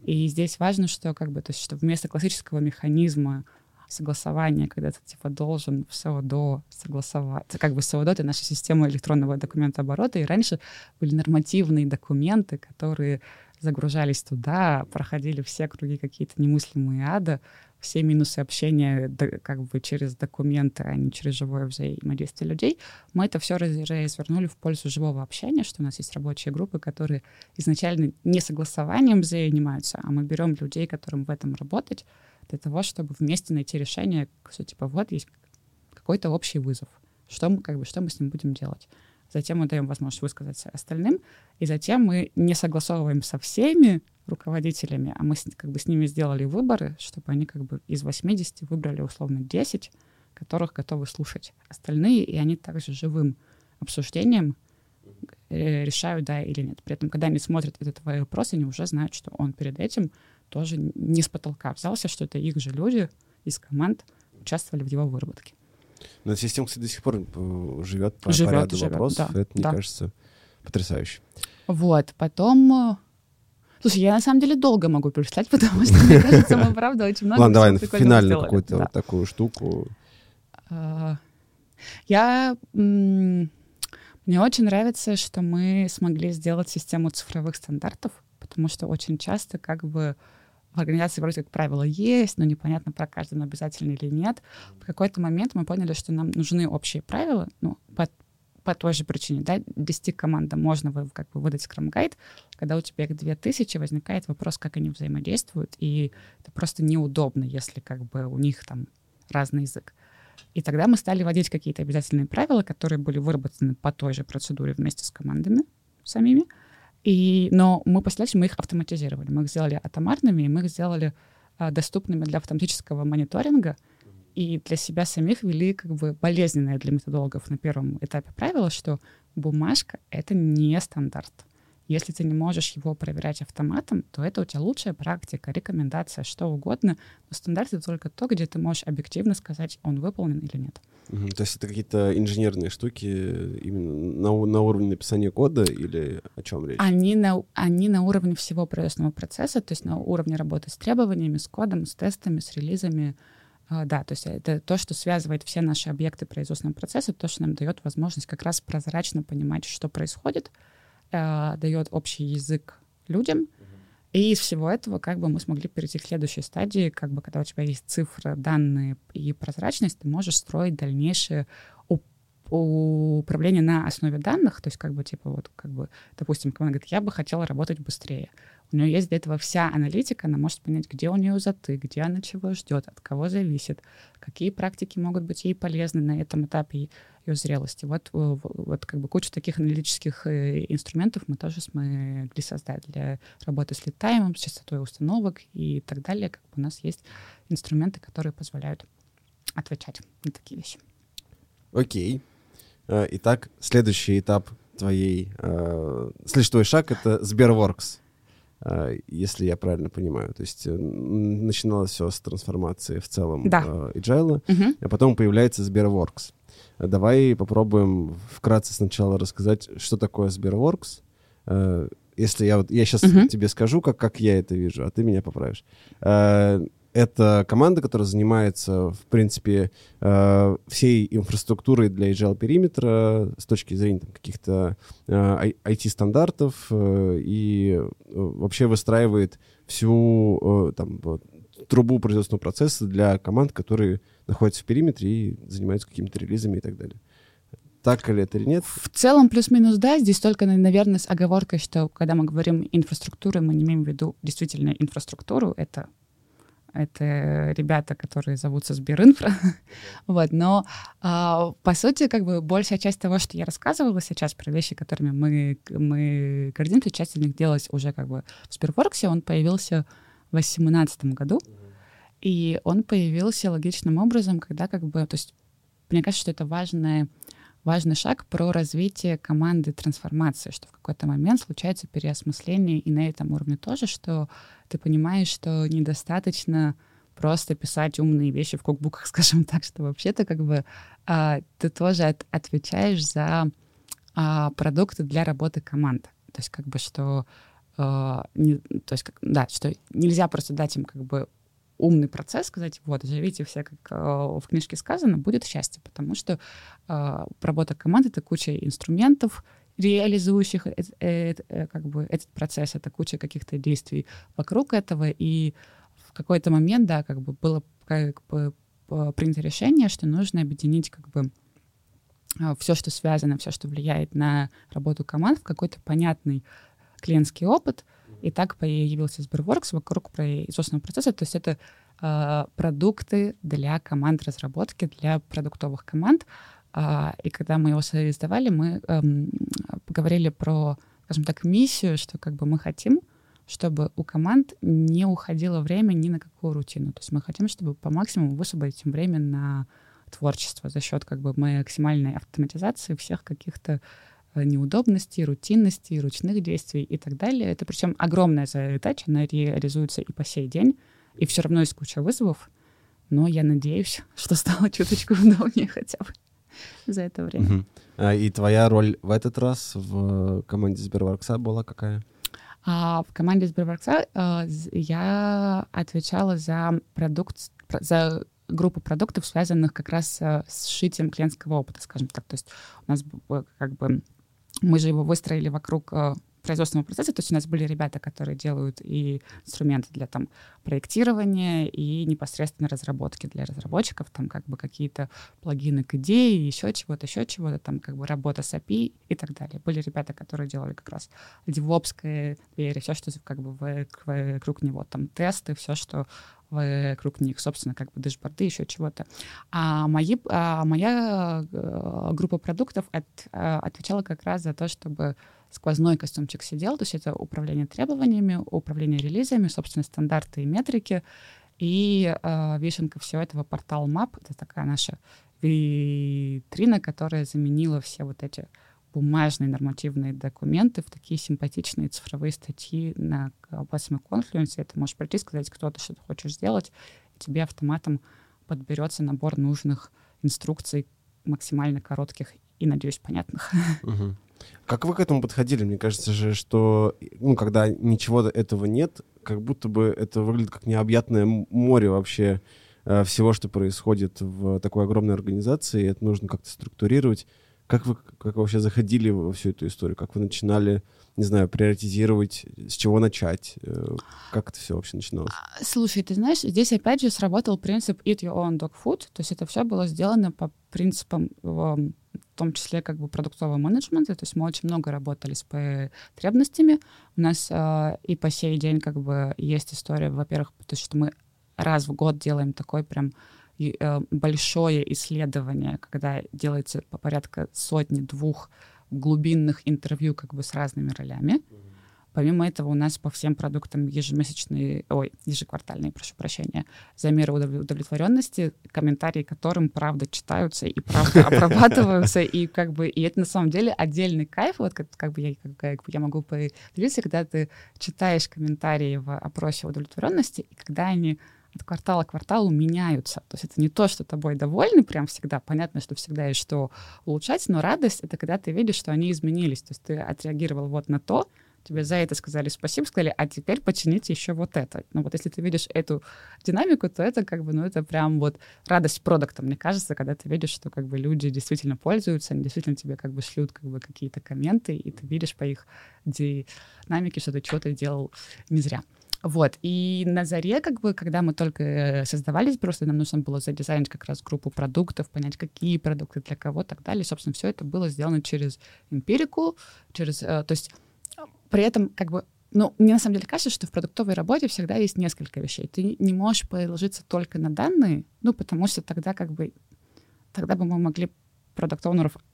И здесь важно, что как бы, то есть, что вместо классического механизма согласования, когда ты типа должен в СОДО согласовать. Как бы СОДО — это наша система электронного документооборота, и раньше были нормативные документы, которые загружались туда, проходили все круги какие-то немыслимые ада, все минусы общения как бы через документы, а не через живое взаимодействие людей, мы это все развернули в пользу живого общения, что у нас есть рабочие группы, которые изначально не согласованием занимаются, а мы берем людей, которым в этом работать, для того, чтобы вместе найти решение, что типа вот есть какой-то общий вызов, что мы, как бы, что мы с ним будем делать. Затем мы даем возможность высказаться остальным, и затем мы не согласовываем со всеми руководителями, а мы как бы с ними сделали выборы, чтобы они как бы из 80 выбрали условно 10, которых готовы слушать остальные, и они также живым обсуждением э, решают, да или нет. При этом, когда они смотрят этот вопрос, они уже знают, что он перед этим тоже не с потолка взялся, что это их же люди из команд участвовали в его выработке. Но эта система, кстати, до сих пор э, живет по, живет, ряду живет, вопросов. Да, это, мне да. кажется, потрясающе. Вот, потом э, Слушай, я на самом деле долго могу перечислять, потому что, мне кажется, мы, правда, очень много Ладно, давай на финальную какую-то вот такую штуку. А, я... Мне очень нравится, что мы смогли сделать систему цифровых стандартов, потому что очень часто как бы в организации вроде как правила есть, но непонятно, про каждый обязательно или нет. В какой-то момент мы поняли, что нам нужны общие правила, ну, по, по той же причине, да, 10 командам можно как бы выдать скрам-гайд, когда у тебя их 2000, возникает вопрос, как они взаимодействуют, и это просто неудобно, если как бы у них там разный язык. И тогда мы стали вводить какие-то обязательные правила, которые были выработаны по той же процедуре вместе с командами самими, и, но мы после мы их автоматизировали. Мы их сделали атомарными, мы их сделали а, доступными для автоматического мониторинга, и для себя самих ввели как бы болезненное для методологов на первом этапе правило, что бумажка — это не стандарт. Если ты не можешь его проверять автоматом, то это у тебя лучшая практика, рекомендация, что угодно. Но стандарт — это только то, где ты можешь объективно сказать, он выполнен или нет. Угу. То есть это какие-то инженерные штуки именно на, на уровне написания кода или о чем речь? Они на, они на уровне всего производственного процесса, то есть на уровне работы с требованиями, с кодом, с тестами, с релизами. Uh, да, то есть это то, что связывает все наши объекты производственного процесса, то, что нам дает возможность как раз прозрачно понимать, что происходит, uh, дает общий язык людям, и из всего этого как бы мы смогли перейти к следующей стадии, как бы когда у тебя есть цифры, данные и прозрачность, ты можешь строить дальнейшее управление на основе данных, то есть как бы типа вот как бы, допустим, команда говорит, я бы хотела работать быстрее. У нее есть для этого вся аналитика, она может понять, где у нее затык, где она чего ждет, от кого зависит, какие практики могут быть ей полезны на этом этапе ее зрелости. Вот, э, вот как бы кучу таких аналитических э, инструментов мы тоже смогли создать для работы с литтаймом, с частотой установок и так далее. Как бы у нас есть инструменты, которые позволяют отвечать на такие вещи. Окей. Э, итак, следующий этап твоей... Следующий твой шаг — это Сберворкс если я правильно понимаю. То есть начиналось все с трансформации в целом да. agile, угу. а потом появляется Сберворкс. Давай попробуем вкратце сначала рассказать, что такое Сберворкс. Э, если я вот я сейчас uh-huh. тебе скажу, как, как я это вижу, а ты меня поправишь. Э, это команда, которая занимается, в принципе, э, всей инфраструктурой для agile периметра с точки зрения там, каких-то IT-стандартов и вообще выстраивает всю там, трубу производственного процесса для команд, которые находятся в периметре и занимаются какими-то релизами и так далее. Так ли это или нет? В целом плюс-минус да. Здесь только, наверное, с оговоркой, что когда мы говорим инфраструктуры, мы не имеем в виду действительно инфраструктуру. Это это ребята, которые зовутся Сберинфра. вот, но а, по сути, как бы большая часть того, что я рассказывала сейчас про вещи, которыми мы, мы координируем, часть из них делалась уже как бы в Сберворксе, он появился в 2018 году. И он появился логичным образом, когда как бы, то есть мне кажется, что это важный, важный шаг про развитие команды трансформации, что в какой-то момент случается переосмысление и на этом уровне тоже, что ты понимаешь, что недостаточно просто писать умные вещи в кукбуках, скажем так, что вообще-то как бы а, ты тоже от, отвечаешь за а, продукты для работы команд. То есть как бы что Uh, не, то есть, как, да, что нельзя просто дать им как бы умный процесс, сказать, вот, живите все, как э, в книжке сказано, будет счастье, потому что э, работа команды — это куча инструментов, реализующих э, э, э, как бы этот процесс, это куча каких-то действий вокруг этого, и в какой-то момент, да, как бы было как бы принято решение, что нужно объединить как бы э, все, что связано, все, что влияет на работу команд в какой-то понятный клиентский опыт — и так появился Сберворкс вокруг производственного процесса. То есть это э, продукты для команд разработки, для продуктовых команд. Э, и когда мы его создавали, мы э, поговорили про, скажем так, миссию, что как бы мы хотим, чтобы у команд не уходило время ни на какую рутину. То есть мы хотим, чтобы по максимуму высвободить им время на творчество за счет как бы максимальной автоматизации всех каких-то неудобностей, рутинности, ручных действий и так далее. Это причем огромная задача, она реализуется и по сей день, и все равно есть куча вызовов, но я надеюсь, что стало чуточку удобнее хотя бы за это время. Угу. А, и твоя роль в этот раз в команде Сберворкса была какая? А в команде Сберворкса а, я отвечала за продукт, за группу продуктов, связанных как раз с сшитием клиентского опыта, скажем так. То есть у нас как бы мы же его выстроили вокруг э, производственного процесса, то есть у нас были ребята, которые делают и инструменты для там проектирования, и непосредственно разработки для разработчиков, там как бы какие-то плагины к идее, еще чего-то, еще чего-то, там как бы работа с API и так далее. Были ребята, которые делали как раз девопское двери, все, что как бы вокруг него, там тесты, все, что вокруг них, собственно, как бы дэшборды, еще чего-то. А, мои, а моя э, группа продуктов от, э, отвечала как раз за то, чтобы сквозной костюмчик сидел, то есть это управление требованиями, управление релизами, собственно, стандарты и метрики. И э, вишенка всего этого портал Map, это такая наша витрина, которая заменила все вот эти бумажные нормативные документы в такие симпатичные цифровые статьи на Plasma Confluence. Это можешь прийти, сказать, кто ты, что ты хочешь сделать, и тебе автоматом подберется набор нужных инструкций максимально коротких и, надеюсь, понятных. Как вы к этому подходили? Мне кажется же, что ну, когда ничего этого нет, как будто бы это выглядит как необъятное море вообще э, всего, что происходит в такой огромной организации. Это нужно как-то структурировать. Как вы, как вообще заходили во всю эту историю? Как вы начинали, не знаю, приоритизировать, с чего начать? Э, как это все вообще начиналось? А, слушай, ты знаешь, здесь опять же сработал принцип eat your own dog food. То есть это все было сделано по принципам в том числе как бы продуктового менеджмента, то есть мы очень много работали с потребностями. У нас э, и по сей день как бы есть история, во-первых, то что мы раз в год делаем такой прям большое исследование, когда делается по порядка сотни-двух глубинных интервью как бы с разными ролями. Помимо этого у нас по всем продуктам ежемесячные, ой, ежеквартальные, прошу прощения, замеры удовлетворенности, комментарии которым правда читаются и правда обрабатываются, и как бы, и это на самом деле отдельный кайф, вот как, как бы я, как я могу поделиться, когда ты читаешь комментарии в опросе удовлетворенности, и когда они от квартала к кварталу меняются. То есть это не то, что тобой довольны прям всегда. Понятно, что всегда есть что улучшать, но радость — это когда ты видишь, что они изменились. То есть ты отреагировал вот на то, тебе за это сказали спасибо, сказали, а теперь почините еще вот это. Ну вот если ты видишь эту динамику, то это как бы, ну это прям вот радость продукта, мне кажется, когда ты видишь, что как бы люди действительно пользуются, они действительно тебе как бы шлют как бы какие-то комменты, и ты видишь по их динамике, что ты что-то делал не зря. Вот, и на заре, как бы, когда мы только э, создавались, просто нам нужно было задизайнить как раз группу продуктов, понять, какие продукты для кого, и так далее. собственно, все это было сделано через эмпирику, через, э, то есть при этом, как бы, ну, мне на самом деле кажется, что в продуктовой работе всегда есть несколько вещей. Ты не можешь положиться только на данные, ну, потому что тогда как бы, тогда бы мы могли продукт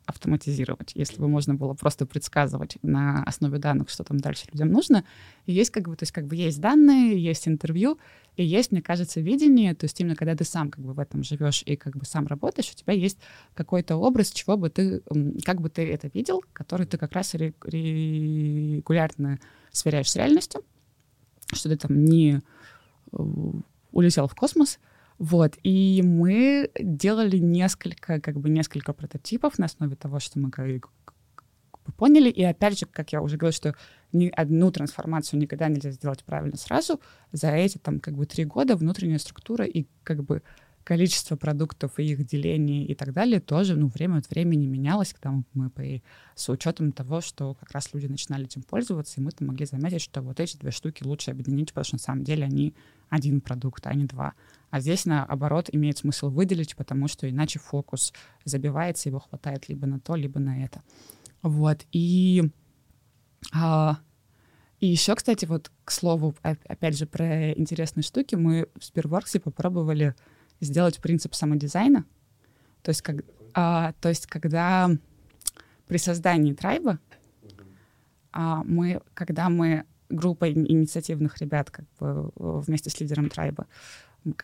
автоматизировать, если бы можно было просто предсказывать на основе данных, что там дальше людям нужно. И есть как бы, то есть как бы есть данные, есть интервью, и есть, мне кажется, видение, то есть именно когда ты сам как бы в этом живешь и как бы сам работаешь, у тебя есть какой-то образ, чего бы ты, как бы ты это видел, который ты как раз регулярно сверяешь с реальностью, что ты там не э, улетел в космос, вот, и мы делали несколько, как бы несколько прототипов на основе того, что мы поняли. И опять же, как я уже говорила, что ни одну трансформацию никогда нельзя сделать правильно сразу. За эти там как бы три года внутренняя структура и как бы количество продуктов и их деление и так далее тоже, ну, время от времени менялось, когда мы по, с учетом того, что как раз люди начинали этим пользоваться, и мы там могли заметить, что вот эти две штуки лучше объединить, потому что на самом деле они один продукт, а не два. А здесь, наоборот, имеет смысл выделить, потому что иначе фокус забивается, его хватает либо на то, либо на это. Вот, и... А, и еще, кстати, вот к слову, опять же, про интересные штуки, мы в Сберворксе попробовали сделать принцип самодизайна. То есть, как, а, то есть когда при создании трайба а, мы, когда мы группа инициативных ребят как бы вместе с лидером трайба,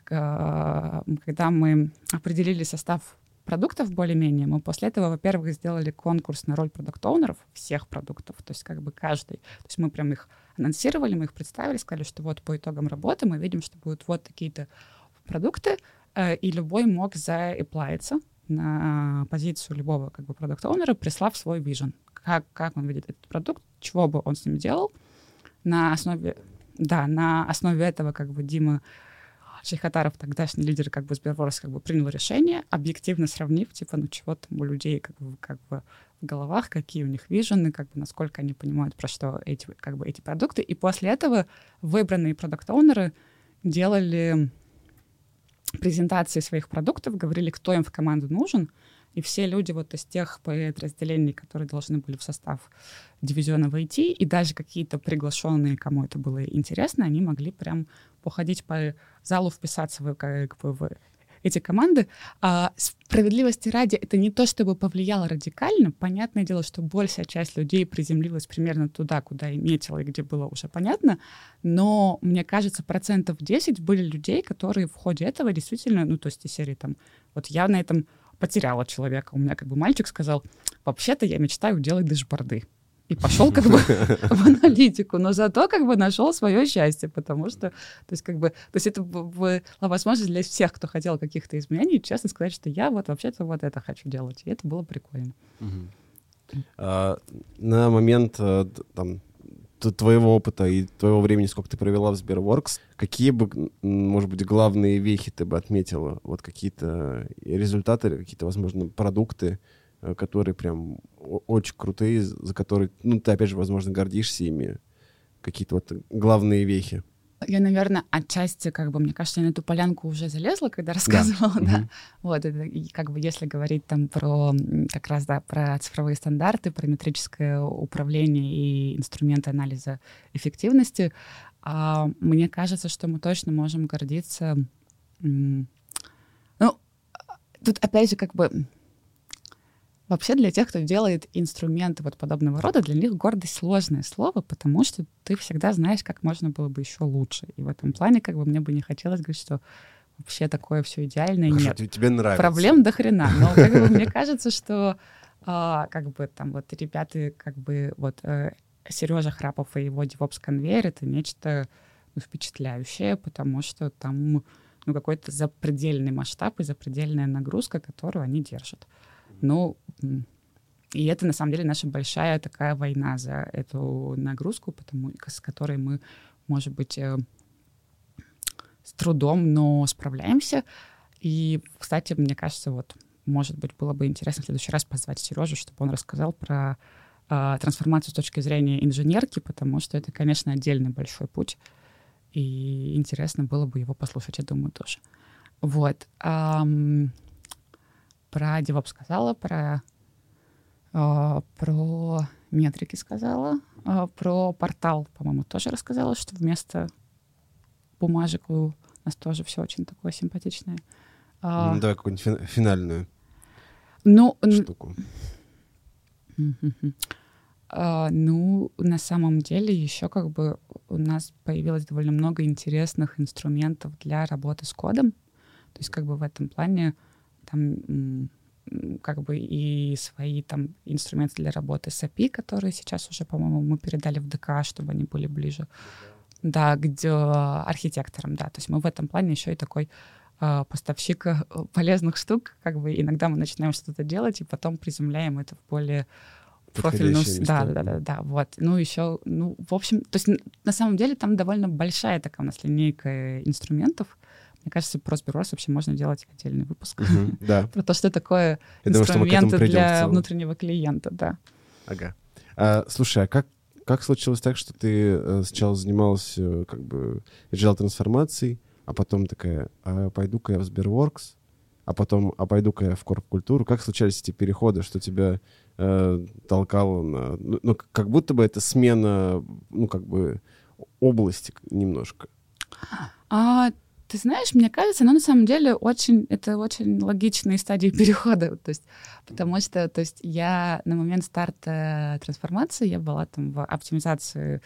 когда мы определили состав продуктов более-менее, мы после этого, во-первых, сделали конкурс на роль продукт-оунеров всех продуктов, то есть как бы каждый. То есть мы прям их анонсировали, мы их представили, сказали, что вот по итогам работы мы видим, что будут вот такие-то продукты, Э, и любой мог заэплайиться на позицию любого как бы продукт-оунера, прислав свой вижен. Как, как он видит этот продукт, чего бы он с ним делал. На основе, да, на основе этого как бы Дима Шейхатаров, тогдашний лидер как бы Сберворс, как бы принял решение, объективно сравнив, типа, ну чего там у людей как бы, как бы в головах, какие у них вижены, как бы насколько они понимают, про что эти, как бы, эти продукты. И после этого выбранные продукт-оунеры делали презентации своих продуктов, говорили, кто им в команду нужен, и все люди вот из тех подразделений, которые должны были в состав дивизиона войти, и даже какие-то приглашенные, кому это было интересно, они могли прям походить по залу, вписаться в, как бы, в эти команды. А справедливости ради, это не то, чтобы повлияло радикально. Понятное дело, что большая часть людей приземлилась примерно туда, куда и метила, и где было уже понятно. Но, мне кажется, процентов 10 были людей, которые в ходе этого действительно, ну, то есть из серии там, вот я на этом потеряла человека. У меня как бы мальчик сказал, вообще-то я мечтаю делать дэшборды и пошел как бы в аналитику, но зато как бы нашел свое счастье, потому что, то есть как бы, то есть это была возможность для всех, кто хотел каких-то изменений, честно сказать, что я вот вообще-то вот это хочу делать, и это было прикольно. А, на момент э, там твоего опыта и твоего времени, сколько ты провела в Сберворкс, какие бы, может быть, главные вехи ты бы отметила? Вот какие-то результаты, какие-то, возможно, продукты, Э, которые прям очень крутые, за которые, ну, ты, опять же, возможно, гордишься ими. Какие-то вот главные вехи. Я, наверное, отчасти, как бы, мне кажется, я на эту полянку уже залезла, когда рассказывала, да. да. Mm-hmm. Вот, это, и как бы, если говорить там про, как раз, да, про цифровые стандарты, про метрическое управление и инструменты анализа эффективности, а, мне кажется, что мы точно можем гордиться... Ну, тут, опять же, как бы Вообще для тех, кто делает инструменты вот подобного рода, для них гордость сложное слово, потому что ты всегда знаешь, как можно было бы еще лучше. И в этом плане как бы мне бы не хотелось говорить, что вообще такое все идеальное Хорошо, нет. Тебе нравится. Проблем до хрена. Но как бы, мне кажется, что а, как бы там вот ребята, как бы вот э, Сережа Храпов и его DevOps конвейер это нечто ну, впечатляющее, потому что там ну, какой-то запредельный масштаб и запредельная нагрузка, которую они держат. Ну, и это на самом деле наша большая такая война за эту нагрузку, потому, с которой мы, может быть, э, с трудом, но справляемся. И, кстати, мне кажется, вот, может быть, было бы интересно в следующий раз позвать Сережу, чтобы он рассказал про э, трансформацию с точки зрения инженерки, потому что это, конечно, отдельный большой путь. И интересно было бы его послушать, я думаю, тоже. Вот. Um, про DevOps сказала, про, э, про метрики сказала, э, про портал, по-моему, тоже рассказала, что вместо бумажек у нас тоже все очень такое симпатичное. А, ну, давай какую-нибудь финальную ну, штуку. Uh, ну, на самом деле, еще как бы у нас появилось довольно много интересных инструментов для работы с кодом. То есть как бы в этом плане там как бы и свои там инструменты для работы с API, которые сейчас уже, по-моему, мы передали в ДК, чтобы они были ближе, да, где архитекторам, да. То есть мы в этом плане еще и такой э, поставщик э, полезных штук, как бы иногда мы начинаем что-то делать и потом приземляем это в более профильную, да, да, да, да, вот. Ну еще, ну в общем, то есть на самом деле там довольно большая такая у нас линейка инструментов, мне кажется, про Сбербанк вообще можно делать отдельный выпуск. да. Про то, что такое инструменты для внутреннего клиента, да. Ага. А, слушай, а как, как случилось так, что ты э, сначала занималась э, как бы agile трансформацией, а потом такая, а пойду-ка я в Сберворкс, а потом, а пойду-ка я в корп-культуру. Как случались эти переходы, что тебя э, толкало на... Ну, ну, как будто бы это смена, ну, как бы области немножко. А, ты знаешь, мне кажется, но на самом деле очень, это очень логичные стадии перехода, то есть, потому что, то есть, я на момент старта трансформации, я была там в оптимизации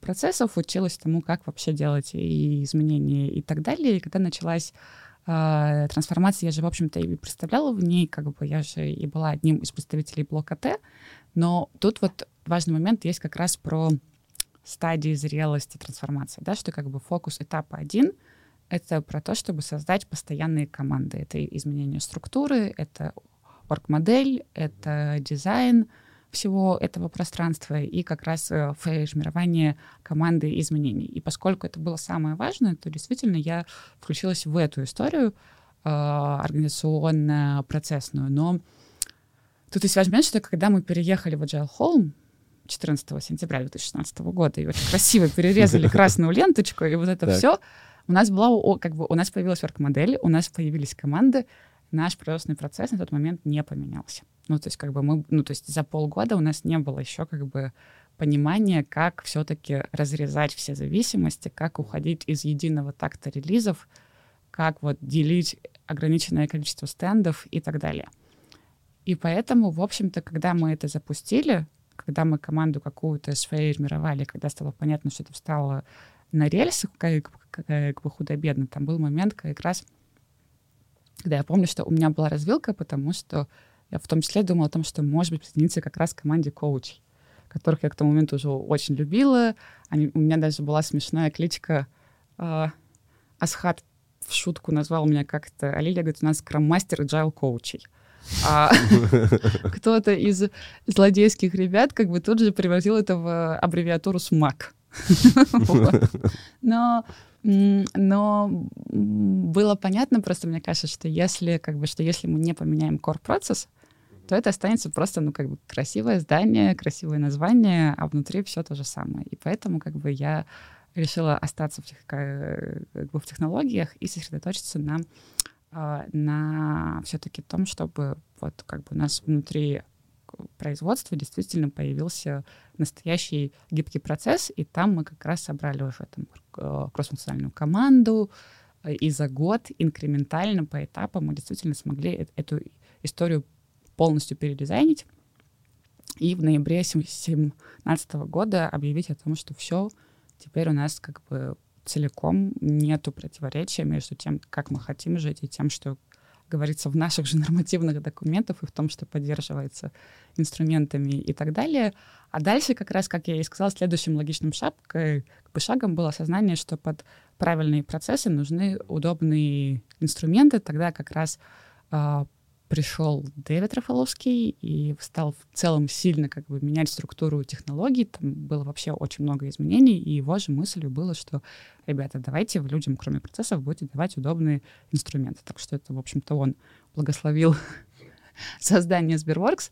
процессов, училась тому, как вообще делать и изменения и так далее. И когда началась э, трансформация, я же, в общем-то, и представляла в ней, как бы я же и была одним из представителей блока Т, но тут вот важный момент есть как раз про стадии зрелости трансформации, да, что как бы фокус этапа один — это про то, чтобы создать постоянные команды. Это изменение структуры, это орг-модель, это дизайн всего этого пространства и как раз э, формирование команды изменений. И поскольку это было самое важное, то действительно я включилась в эту историю э, организационно-процессную. Но Тут есть важный момент, что когда мы переехали в Agile Home, 14 сентября 2016 года, и очень красиво перерезали красную ленточку, и вот это все, у нас была, как бы, у нас появилась орг-модель, у нас появились команды, наш производственный процесс на тот момент не поменялся. Ну, то есть, как бы мы, ну, то есть за полгода у нас не было еще, как бы, понимания, как все-таки разрезать все зависимости, как уходить из единого такта релизов, как вот делить ограниченное количество стендов и так далее. И поэтому, в общем-то, когда мы это запустили, когда мы команду какую-то сформировали, когда стало понятно, что это встало на рельсы, как, как, как бы худо-бедно, там был момент как раз, когда я помню, что у меня была развилка, потому что я в том числе думала о том, что, может быть, присоединиться как раз к команде коучей, которых я к тому моменту уже очень любила. Они, у меня даже была смешная кличка э, Асхат в шутку назвал меня как-то, а Лилия говорит, у нас скрам-мастер agile коучей. А кто-то из злодейских ребят как бы тут же превратил это в аббревиатуру СМАК. Но но было понятно просто, мне кажется, что если, как бы, что если мы не поменяем core процесс, то это останется просто, ну, как бы красивое здание, красивое название, а внутри все то же самое. И поэтому, как бы, я решила остаться в, тех, как бы, в технологиях и сосредоточиться на, а, на все-таки том, чтобы вот как бы у нас внутри производства действительно появился настоящий гибкий процесс, и там мы как раз собрали уже там э, кроссфункциональную команду, э, и за год инкрементально по этапам мы действительно смогли эту историю полностью передизайнить и в ноябре 2017 года объявить о том, что все, теперь у нас как бы целиком нету противоречия между тем, как мы хотим жить, и тем, что говорится в наших же нормативных документах и в том, что поддерживается инструментами и так далее. А дальше как раз, как я и сказала, следующим логичным шагом, как бы шагом было осознание, что под правильные процессы нужны удобные инструменты. Тогда как раз а, пришел Дэвид Рафаловский и стал в целом сильно как бы менять структуру технологий. Там было вообще очень много изменений, и его же мыслью было, что, ребята, давайте людям, кроме процессов, будете давать удобные инструменты. Так что это, в общем-то, он благословил создание Сберворкс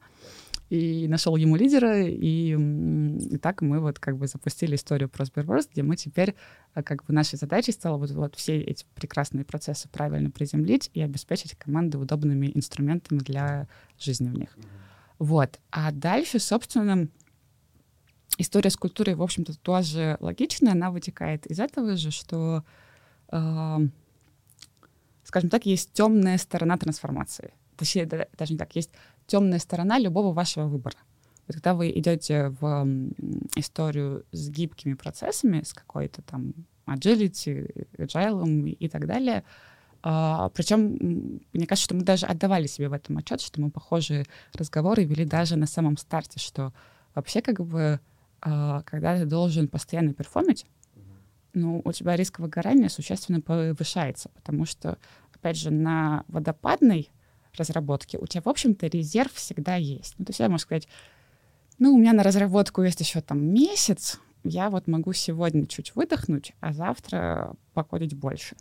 и нашел ему лидера, и, и так мы вот как бы запустили историю про Сберборс, где мы теперь а, как бы нашей задачей стало вот, вот все эти прекрасные процессы правильно приземлить и обеспечить команды удобными инструментами для жизни в них. Вот. А дальше, собственно, история с культурой, в общем-то, тоже логичная, она вытекает из этого же, что, э, скажем так, есть темная сторона трансформации. Точнее, даже не так, есть темная сторона любого вашего выбора. Вот когда вы идете в историю с гибкими процессами, с какой-то там agility, agile и так далее, Uh, причем, мне кажется, что мы даже отдавали себе в этом отчет, что мы похожие разговоры вели даже на самом старте, что вообще как бы, uh, когда ты должен постоянно перформить, ну, у тебя риск выгорания существенно повышается, потому что, опять же, на водопадной разработки, у тебя, в общем-то, резерв всегда есть. Ну, то есть я могу сказать, ну, у меня на разработку есть еще там месяц, я вот могу сегодня чуть выдохнуть, а завтра покодить больше.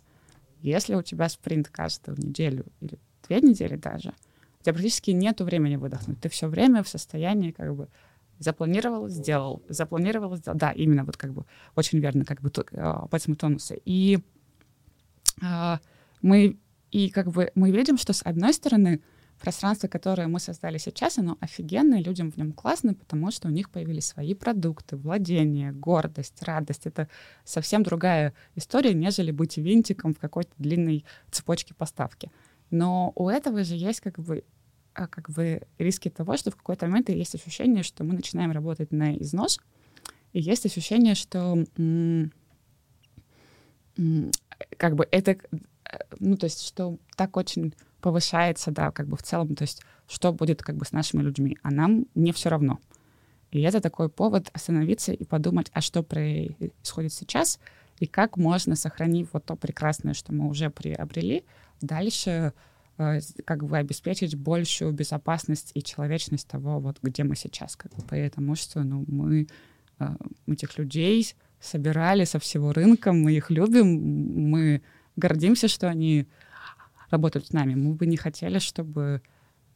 Если у тебя спринт каждую неделю или две недели даже, у тебя практически нет времени выдохнуть. Ты все время в состоянии как бы запланировал, сделал, запланировал, сделал. Да, именно вот как бы очень верно, как бы по этому тонусе. И э, мы и как бы мы видим, что с одной стороны пространство, которое мы создали сейчас, оно офигенное, людям в нем классно, потому что у них появились свои продукты, владение, гордость, радость. Это совсем другая история, нежели быть винтиком в какой-то длинной цепочке поставки. Но у этого же есть как бы а, как бы риски того, что в какой-то момент есть ощущение, что мы начинаем работать на износ, и есть ощущение, что как бы это ну, то есть, что так очень повышается, да, как бы в целом, то есть, что будет как бы с нашими людьми, а нам не все равно. И это такой повод остановиться и подумать, а что происходит сейчас, и как можно, сохранив вот то прекрасное, что мы уже приобрели, дальше э, как бы обеспечить большую безопасность и человечность того, вот где мы сейчас, как бы, потому что, ну, мы э, этих людей собирали со всего рынка, мы их любим, мы гордимся, что они работают с нами. Мы бы не хотели, чтобы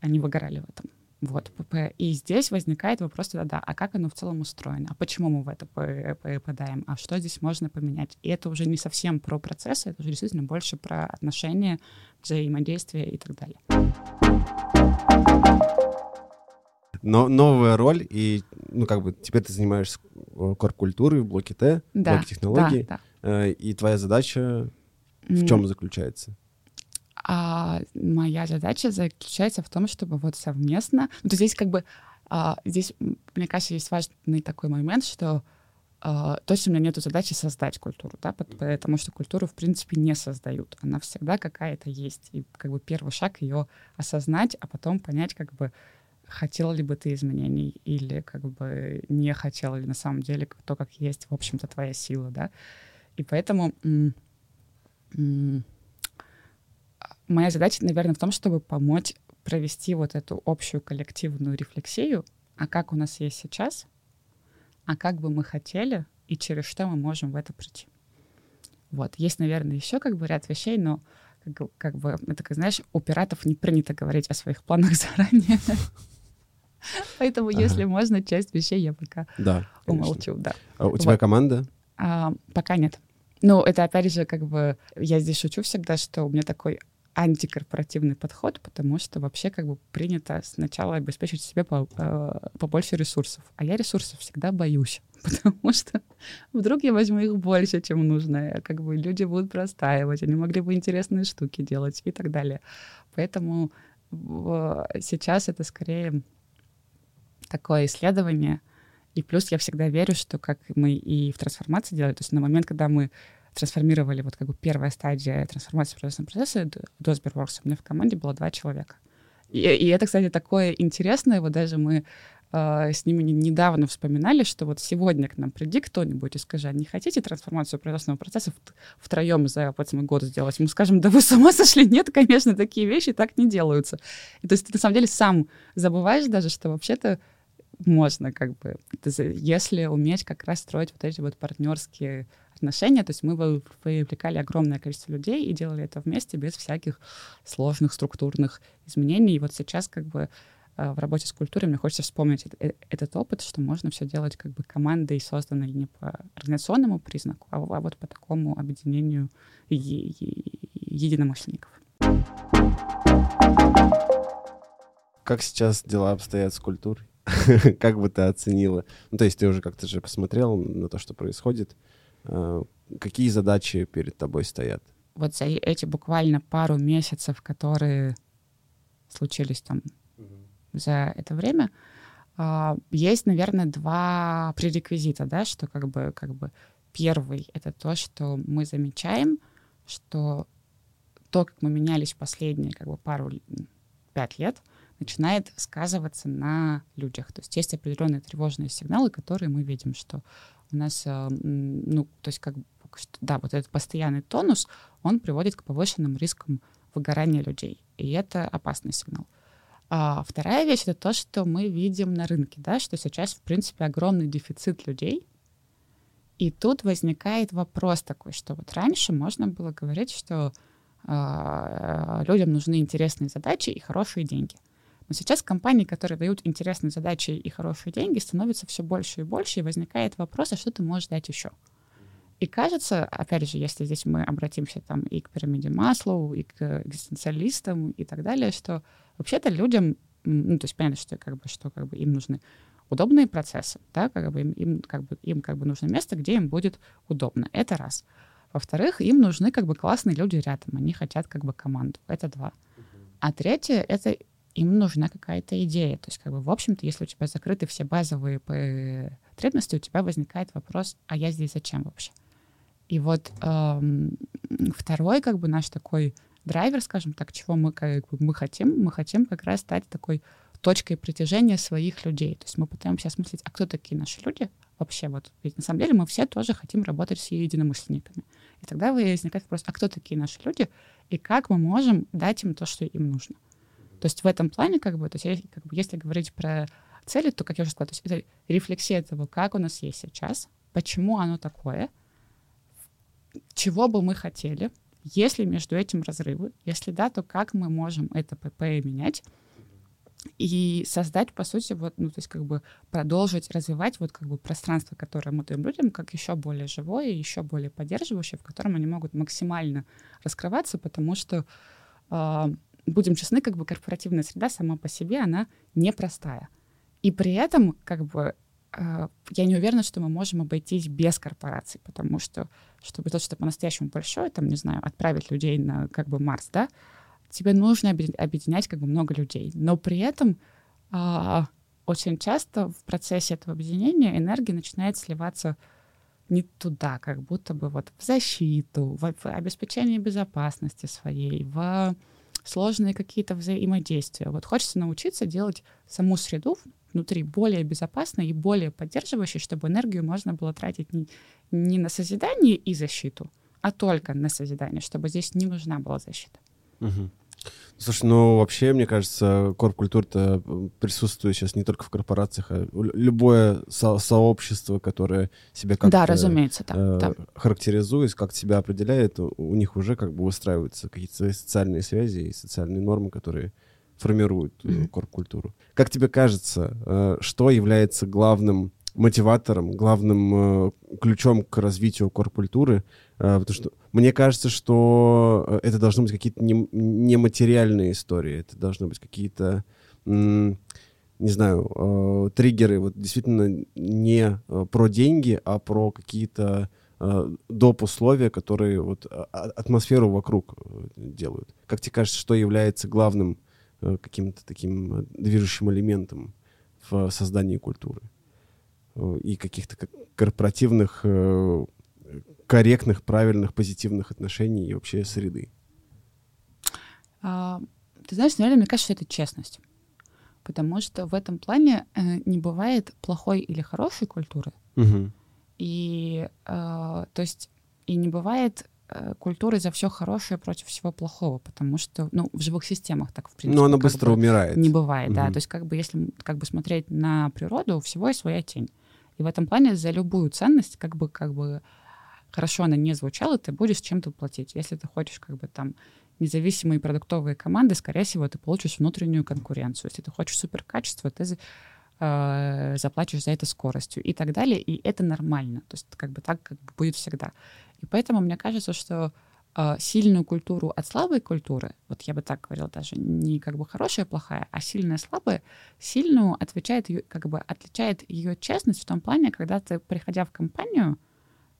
они выгорали в этом. Вот, ПП. И здесь возникает вопрос тогда, да, а как оно в целом устроено? А почему мы в это попадаем? А что здесь можно поменять? И это уже не совсем про процессы, это уже действительно больше про отношения, взаимодействие и так далее. Но новая роль, и, ну, как бы, теперь ты занимаешься э, корп-культурой в блоке Т, да, блоке технологий, да, да. Э, и твоя задача в чем заключается? А моя задача заключается в том, чтобы вот совместно... Ну, то здесь как бы... А, здесь, мне кажется, есть важный такой момент, что Uh, точно у меня нет задачи создать культуру, да, потому что культуру, в принципе, не создают. Она всегда какая-то есть. И как бы первый шаг ее осознать, а потом понять, как бы, хотела ли бы ты изменений или как бы не хотела ли на самом деле то, как есть, в общем-то, твоя сила, да. И поэтому моя задача, наверное, в том, чтобы помочь провести вот эту общую коллективную рефлексию, а как у нас есть сейчас, а как бы мы хотели и через что мы можем в это прийти. Вот. Есть, наверное, еще как бы ряд вещей, но как, как бы, это, как знаешь, у пиратов не принято говорить о своих планах заранее. Поэтому, если можно, часть вещей я пока умолчу. Да. А у тебя команда? А, пока нет. Ну, это опять же, как бы, я здесь шучу всегда, что у меня такой антикорпоративный подход, потому что вообще как бы принято сначала обеспечить себе по, э, побольше ресурсов. А я ресурсов всегда боюсь, потому что вдруг я возьму их больше, чем нужно. Как бы люди будут простаивать, они могли бы интересные штуки делать и так далее. Поэтому сейчас это скорее такое исследование. И плюс я всегда верю, что как мы и в трансформации делали, то есть на момент, когда мы трансформировали, вот как бы первая стадия трансформации производственного процесса, до Сберворкса у меня в команде было два человека. И, и это, кстати, такое интересное, вот даже мы э, с ними недавно вспоминали, что вот сегодня к нам приди кто-нибудь и скажи, а не хотите трансформацию производственного процесса втроем за вот год сделать? Мы скажем, да вы с ума сошли? Нет, конечно, такие вещи так не делаются. И то есть ты на самом деле сам забываешь даже, что вообще-то можно как бы, если уметь как раз строить вот эти вот партнерские отношения, то есть мы привлекали огромное количество людей и делали это вместе без всяких сложных структурных изменений. И вот сейчас как бы э, в работе с культурой мне хочется вспомнить э, этот опыт, что можно все делать как бы командой, созданной не по организационному признаку, а, а вот по такому объединению единомышленников. Как сейчас дела обстоят с культурой? как бы ты оценила? Ну, то есть ты уже как-то же посмотрел на то, что происходит. А, какие задачи перед тобой стоят? Вот за эти буквально пару месяцев, которые случились там за это время, а, есть, наверное, два пререквизита, да, что как бы, как бы первый — это то, что мы замечаем, что то, как мы менялись последние как бы пару, пять лет, начинает сказываться на людях. То есть есть определенные тревожные сигналы, которые мы видим, что у нас, э, ну, то есть как да, вот этот постоянный тонус, он приводит к повышенным рискам выгорания людей. И это опасный сигнал. А вторая вещь — это то, что мы видим на рынке, да, что сейчас, в принципе, огромный дефицит людей. И тут возникает вопрос такой, что вот раньше можно было говорить, что э, людям нужны интересные задачи и хорошие деньги — но сейчас компании, которые дают интересные задачи и хорошие деньги, становится все больше и больше, и возникает вопрос, а что ты можешь дать еще? И кажется, опять же, если здесь мы обратимся там и к пирамиде Маслоу, и к экзистенциалистам и так далее, что вообще-то людям, ну, то есть понятно, что как бы, что как бы им нужны удобные процессы, да, как бы им, им, как бы, им как бы нужно место, где им будет удобно. Это раз. Во-вторых, им нужны как бы классные люди рядом, они хотят как бы команду. Это два. А третье — это им нужна какая-то идея. То есть, как бы, в общем-то, если у тебя закрыты все базовые потребности, у тебя возникает вопрос, а я здесь зачем вообще? И вот эм, второй, как бы, наш такой драйвер, скажем так, чего мы, как бы, мы хотим, мы хотим как раз стать такой точкой притяжения своих людей. То есть мы пытаемся осмыслить, а кто такие наши люди вообще? Вот, ведь на самом деле мы все тоже хотим работать с единомышленниками. И тогда возникает вопрос, а кто такие наши люди, и как мы можем дать им то, что им нужно. То есть в этом плане, как бы, то есть, как бы, если говорить про цели, то, как я уже сказала, то есть это рефлексия того, как у нас есть сейчас, почему оно такое, чего бы мы хотели, если между этим разрывы, если да, то как мы можем это ПП и создать, по сути, вот, ну, то есть как бы продолжить развивать вот как бы пространство, которое мы даем людям, как еще более живое, еще более поддерживающее, в котором они могут максимально раскрываться, потому что, э, будем честны, как бы корпоративная среда сама по себе, она непростая. И при этом, как бы, э, я не уверена, что мы можем обойтись без корпораций, потому что, чтобы то, что по-настоящему большое, там, не знаю, отправить людей на, как бы, Марс, да, тебе нужно объединять как бы много людей. Но при этом а, очень часто в процессе этого объединения энергия начинает сливаться не туда, как будто бы вот в защиту, в, в обеспечение безопасности своей, в сложные какие-то взаимодействия. Вот хочется научиться делать саму среду внутри более безопасной и более поддерживающей, чтобы энергию можно было тратить не, не на созидание и защиту, а только на созидание, чтобы здесь не нужна была защита. Угу. Слушай, ну вообще, мне кажется, корп-культура присутствует сейчас не только в корпорациях, а любое со сообщество, которое себя как-то да, разумеется, да, э, да. характеризует, как себя определяет, у них уже как бы выстраиваются какие-то свои социальные связи и социальные нормы, которые формируют mm-hmm. корп-культуру. Как тебе кажется, э, что является главным мотиватором, главным э, ключом к развитию корп-культуры, э, потому что мне кажется, что э, это должны быть какие-то нематериальные истории, это должны быть какие-то, не знаю, триггеры, вот действительно не про деньги, а про какие-то доп. условия, которые вот а, атмосферу вокруг делают. Как тебе кажется, что является главным каким-то таким движущим элементом в создании культуры? Э, и каких-то корпоративных, э, корректных, правильных, позитивных отношений и вообще среды? А, ты знаешь, наверное, мне кажется, это честность. Потому что в этом плане э, не бывает плохой или хорошей культуры. Угу. И, э, то есть, и не бывает культуры за все хорошее против всего плохого, потому что, ну, в живых системах так, в принципе. Но она быстро бы умирает. Не бывает, угу. да. То есть, как бы, если как бы смотреть на природу, у всего есть своя тень. И в этом плане за любую ценность, как бы, как бы хорошо она не звучала, ты будешь чем-то платить. Если ты хочешь как бы там независимые продуктовые команды, скорее всего, ты получишь внутреннюю конкуренцию. Если ты хочешь суперкачество, ты э, заплатишь за это скоростью и так далее. И это нормально. То есть как бы так как бы будет всегда. И поэтому мне кажется, что сильную культуру от слабой культуры, вот я бы так говорила даже, не как бы хорошая, плохая, а сильная, слабая, сильную отвечает ее, как бы отличает ее честность в том плане, когда ты, приходя в компанию,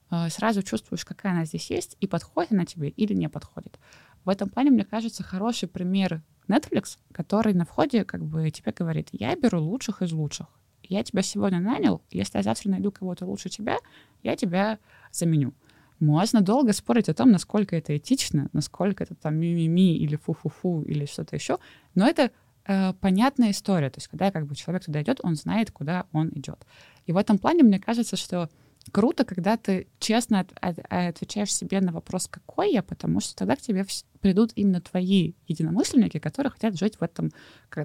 э, сразу чувствуешь, какая она здесь есть, и подходит она тебе или не подходит. В этом плане, мне кажется, хороший пример Netflix, который на входе как бы тебе говорит, я беру лучших из лучших. Я тебя сегодня нанял, если я завтра найду кого-то лучше тебя, я тебя заменю. Можно долго спорить о том, насколько это этично, насколько это там ми-ми-ми или фу-фу-фу или что-то еще, но это э, понятная история. То есть, когда как бы человек туда идет, он знает, куда он идет. И в этом плане мне кажется, что круто, когда ты честно от, от, отвечаешь себе на вопрос, какой я, потому что тогда к тебе придут именно твои единомышленники, которые хотят жить в этом,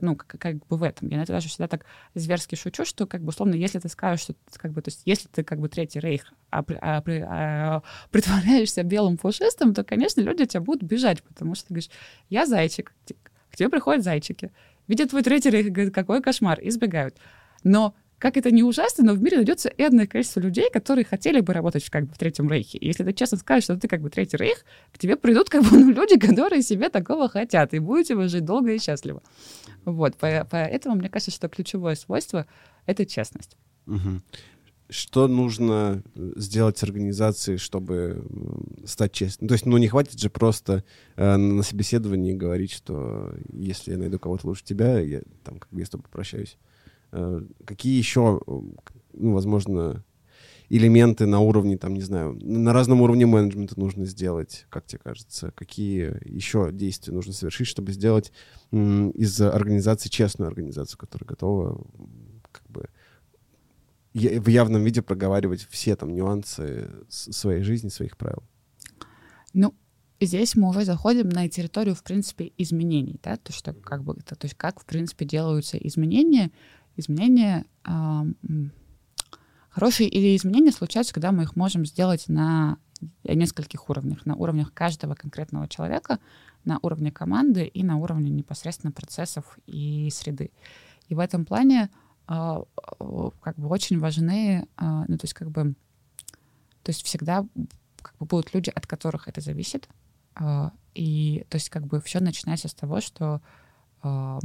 ну, как, как бы в этом. Я на это даже всегда так зверски шучу, что, как бы, условно, если ты скажешь, что, как бы, то есть, если ты, как бы, третий рейх, а, а, а, притворяешься белым пушистым, то, конечно, люди тебя будут бежать, потому что ты говоришь, я зайчик, к тебе приходят зайчики, видят твой третий рейх, говорят, какой кошмар, избегают. Но как это не ужасно, но в мире найдется энное количество людей, которые хотели бы работать как бы в Третьем Рейхе. И если ты честно скажешь, что ты как бы Третий Рейх, к тебе придут как бы ну, люди, которые себе такого хотят, и будете вы жить долго и счастливо. Вот, поэтому мне кажется, что ключевое свойство — это честность. Угу. Что нужно э, сделать организации, чтобы стать честным? То есть, ну, не хватит же просто э, на собеседовании говорить, что если я найду кого-то лучше тебя, я там как бы я с тобой попрощаюсь. Э, какие еще, ну, возможно, элементы на уровне, там, не знаю, на разном уровне менеджмента нужно сделать, как тебе кажется? Какие еще действия нужно совершить, чтобы сделать из организации честную организацию, которая готова как бы в явном виде проговаривать все там нюансы своей жизни, своих правил? Ну, здесь мы уже заходим на территорию, в принципе, изменений, да, то, что как бы, то, то есть как, в принципе, делаются изменения, изменения хорошие или изменения случаются, когда мы их можем сделать на нескольких уровнях. На уровнях каждого конкретного человека, на уровне команды и на уровне непосредственно процессов и среды. И в этом плане э, как бы очень важны, э, ну то есть как бы, то есть всегда как бы будут люди, от которых это зависит, и то есть как бы все начинается с того, что то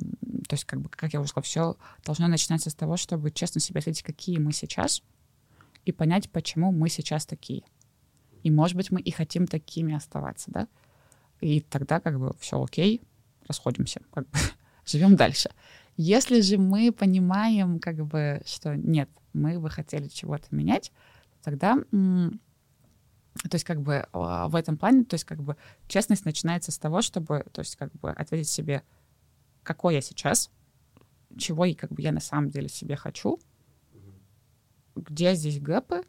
есть, как бы, как я уже сказала, все должно начинаться с того, чтобы честно себе ответить, какие мы сейчас, и понять, почему мы сейчас такие. И, может быть, мы и хотим такими оставаться, да? И тогда как бы все окей, расходимся, как бы живем дальше. Если же мы понимаем, как бы, что нет, мы бы хотели чего-то менять, тогда то есть как бы а, в этом плане, то есть как бы честность начинается с того, чтобы, то есть как бы ответить себе, какой я сейчас, чего и как бы я на самом деле себе хочу, где здесь гэпы,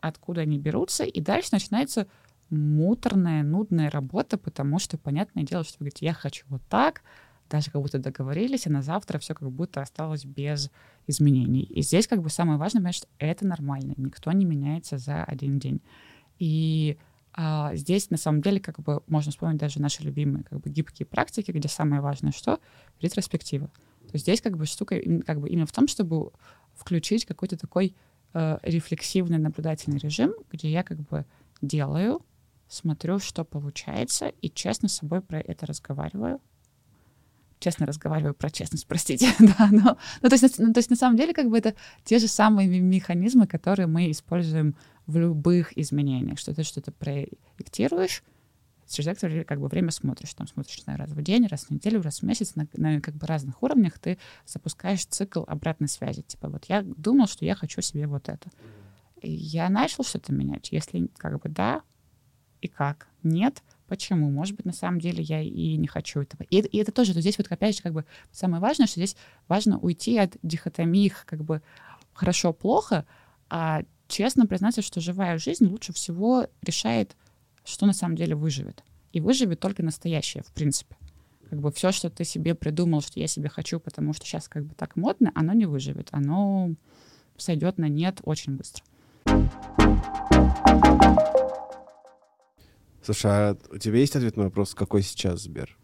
откуда они берутся, и дальше начинается муторная, нудная работа, потому что, понятное дело, что вы говорите, я хочу вот так, даже как будто договорились, а на завтра все как будто осталось без изменений. И здесь как бы самое важное, понять, что это нормально, никто не меняется за один день. И а, здесь на самом деле как бы можно вспомнить даже наши любимые как бы гибкие практики, где самое важное что? Ретроспектива. То есть здесь как бы штука как бы именно в том, чтобы включить какой-то такой э, рефлексивный наблюдательный режим, где я как бы делаю, смотрю, что получается, и честно с собой про это разговариваю, честно разговариваю про честность, простите, да, но, ну, то, есть, ну, то есть на самом деле как бы это те же самые механизмы, которые мы используем в любых изменениях, что ты что-то проектируешь, через некоторое как бы время смотришь, там смотришь на раз в день, раз в неделю, раз в месяц, на, на как бы разных уровнях ты запускаешь цикл обратной связи, типа вот я думал, что я хочу себе вот это, и я начал что-то менять, если как бы да, и как, нет, Почему? Может быть, на самом деле я и не хочу этого. И, и это тоже, то здесь вот опять же как бы самое важное, что здесь важно уйти от дихотомии как бы хорошо-плохо, а честно признаться, что живая жизнь лучше всего решает, что на самом деле выживет. И выживет только настоящее, в принципе. Как бы все, что ты себе придумал, что я себе хочу, потому что сейчас как бы так модно, оно не выживет. Оно сойдет на нет очень быстро. Слушай, а у тебя есть ответ на вопрос, какой сейчас Сбер?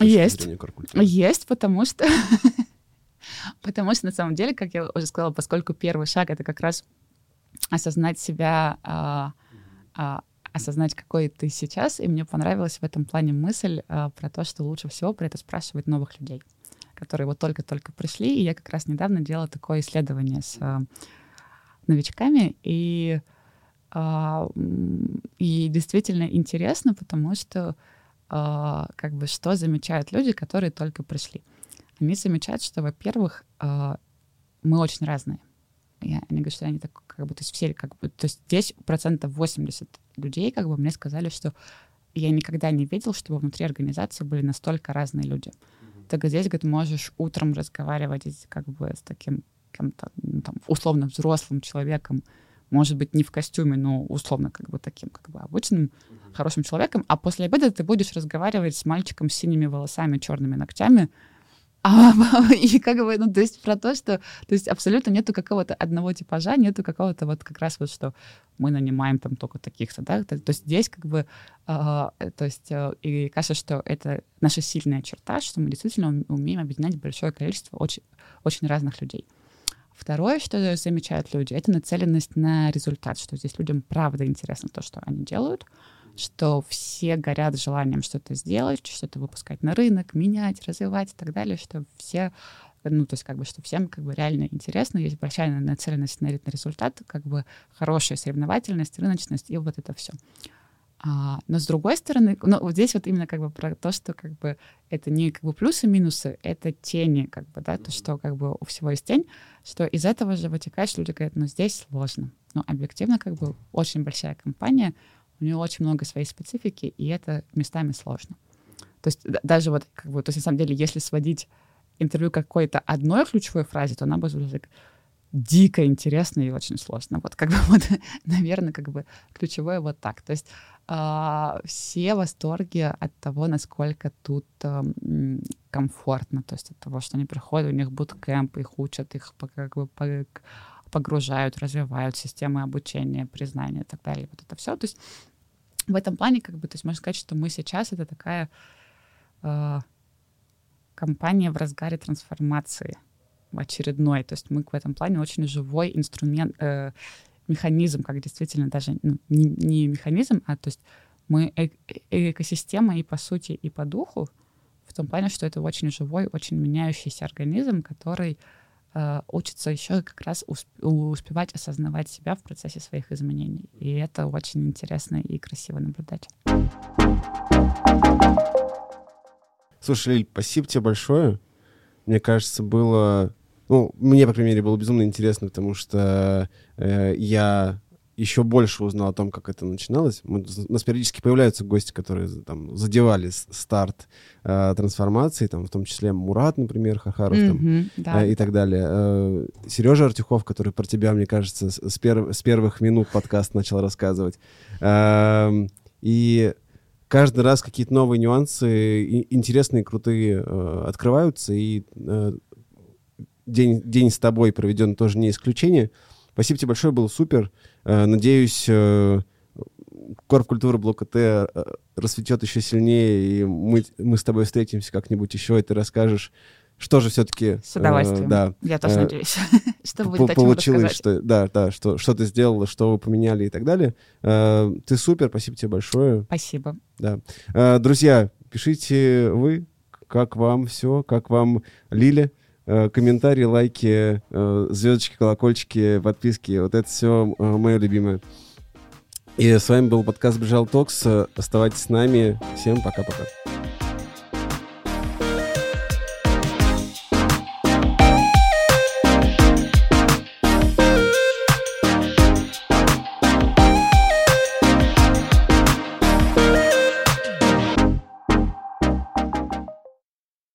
Есть. Есть, потому что... потому что на самом деле, как я уже сказала, поскольку первый шаг — это как раз осознать себя, а, а, осознать, какой ты сейчас, и мне понравилась в этом плане мысль а, про то, что лучше всего про это спрашивать новых людей, которые вот только-только пришли, и я как раз недавно делала такое исследование с а, новичками, и и действительно интересно, потому что а, как бы что замечают люди, которые только пришли. Они замечают, что, во-первых, а, мы очень разные. И они говорят, что они так, как бы, то есть все, как бы, то есть здесь процентов 80 людей, как бы, мне сказали, что я никогда не видел, чтобы внутри организации были настолько разные люди. Mm-hmm. Ты здесь, говорит, можешь утром разговаривать как бы с таким кем-то, ну, там, условно взрослым человеком, может быть, не в костюме, но условно как бы таким, как бы обычным, хорошим человеком, а после обеда ты будешь разговаривать с мальчиком с синими волосами, черными ногтями, а, и как бы, ну, то есть про то, что, то есть абсолютно нету какого-то одного типажа, нету какого-то вот как раз вот, что мы нанимаем там только таких-то, да, то, то есть здесь как бы, э, то есть, э, и кажется, что это наша сильная черта, что мы действительно умеем объединять большое количество очень, очень разных людей. Второе, что замечают люди, это нацеленность на результат, что здесь людям правда интересно то, что они делают, что все горят желанием что-то сделать, что-то выпускать на рынок, менять, развивать и так далее, что все ну, то есть как бы, что всем как бы реально интересно, есть большая нацеленность на, результат, как бы хорошая соревновательность, рыночность и вот это все. А, но с другой стороны, ну, вот здесь вот именно как бы про то, что как бы это не как бы плюсы минусы, это тени, как бы, да, то, что как бы у всего есть тень, что из этого же вытекает, что люди говорят, ну, здесь сложно. Но объективно как бы очень большая компания, у нее очень много своей специфики, и это местами сложно. То есть даже вот как бы, то есть на самом деле, если сводить интервью какой-то одной ключевой фразе, то она бы звучала дико интересно и очень сложно. Вот как бы вот, наверное, как бы ключевое вот так. То есть э, все в восторге от того, насколько тут э, комфортно, то есть от того, что они приходят, у них буткемп, их учат, их как бы по, погружают, развивают системы обучения, признания и так далее. Вот это все. То есть в этом плане, как бы, то есть можно сказать, что мы сейчас это такая э, компания в разгаре трансформации очередной. То есть мы в этом плане очень живой инструмент, э, механизм, как действительно даже ну, не, не механизм, а то есть мы э э экосистема и по сути, и по духу, в том плане, что это очень живой, очень меняющийся организм, который э, учится еще как раз усп успевать осознавать себя в процессе своих изменений. И это очень интересно и красиво наблюдать. Слушай, Лиль, спасибо тебе большое. Мне кажется, было... Ну, мне, по крайней мере, было безумно интересно, потому что э, я еще больше узнал о том, как это начиналось. Мы, у нас периодически появляются гости, которые там задевали старт э, трансформации, там в том числе Мурат, например, Хахаров mm-hmm, там, да. э, и так далее. Э, Сережа Артюхов, который про тебя, мне кажется, с, с, пер, с первых минут подкаст начал рассказывать. Э, и каждый раз какие-то новые нюансы, и, интересные, крутые э, открываются, и э, день, день с тобой проведен тоже не исключение. Спасибо тебе большое, было супер. Э, надеюсь, э, корп-культура блока Т э, расцветет еще сильнее, и мы, мы с тобой встретимся как-нибудь еще, и ты расскажешь, что же все-таки... С удовольствием. Э, да. Я тоже э, надеюсь, что будет Получилось, что, да, да, что, что ты сделала, что вы поменяли и так далее. Э, ты супер, спасибо тебе большое. Спасибо. Да. Э, друзья, пишите вы, как вам все, как вам Лиля. Э, комментарии, лайки, э, звездочки, колокольчики, подписки. Вот это все э, мое любимое. И с вами был подкаст Бежал Токс. Оставайтесь с нами. Всем пока-пока.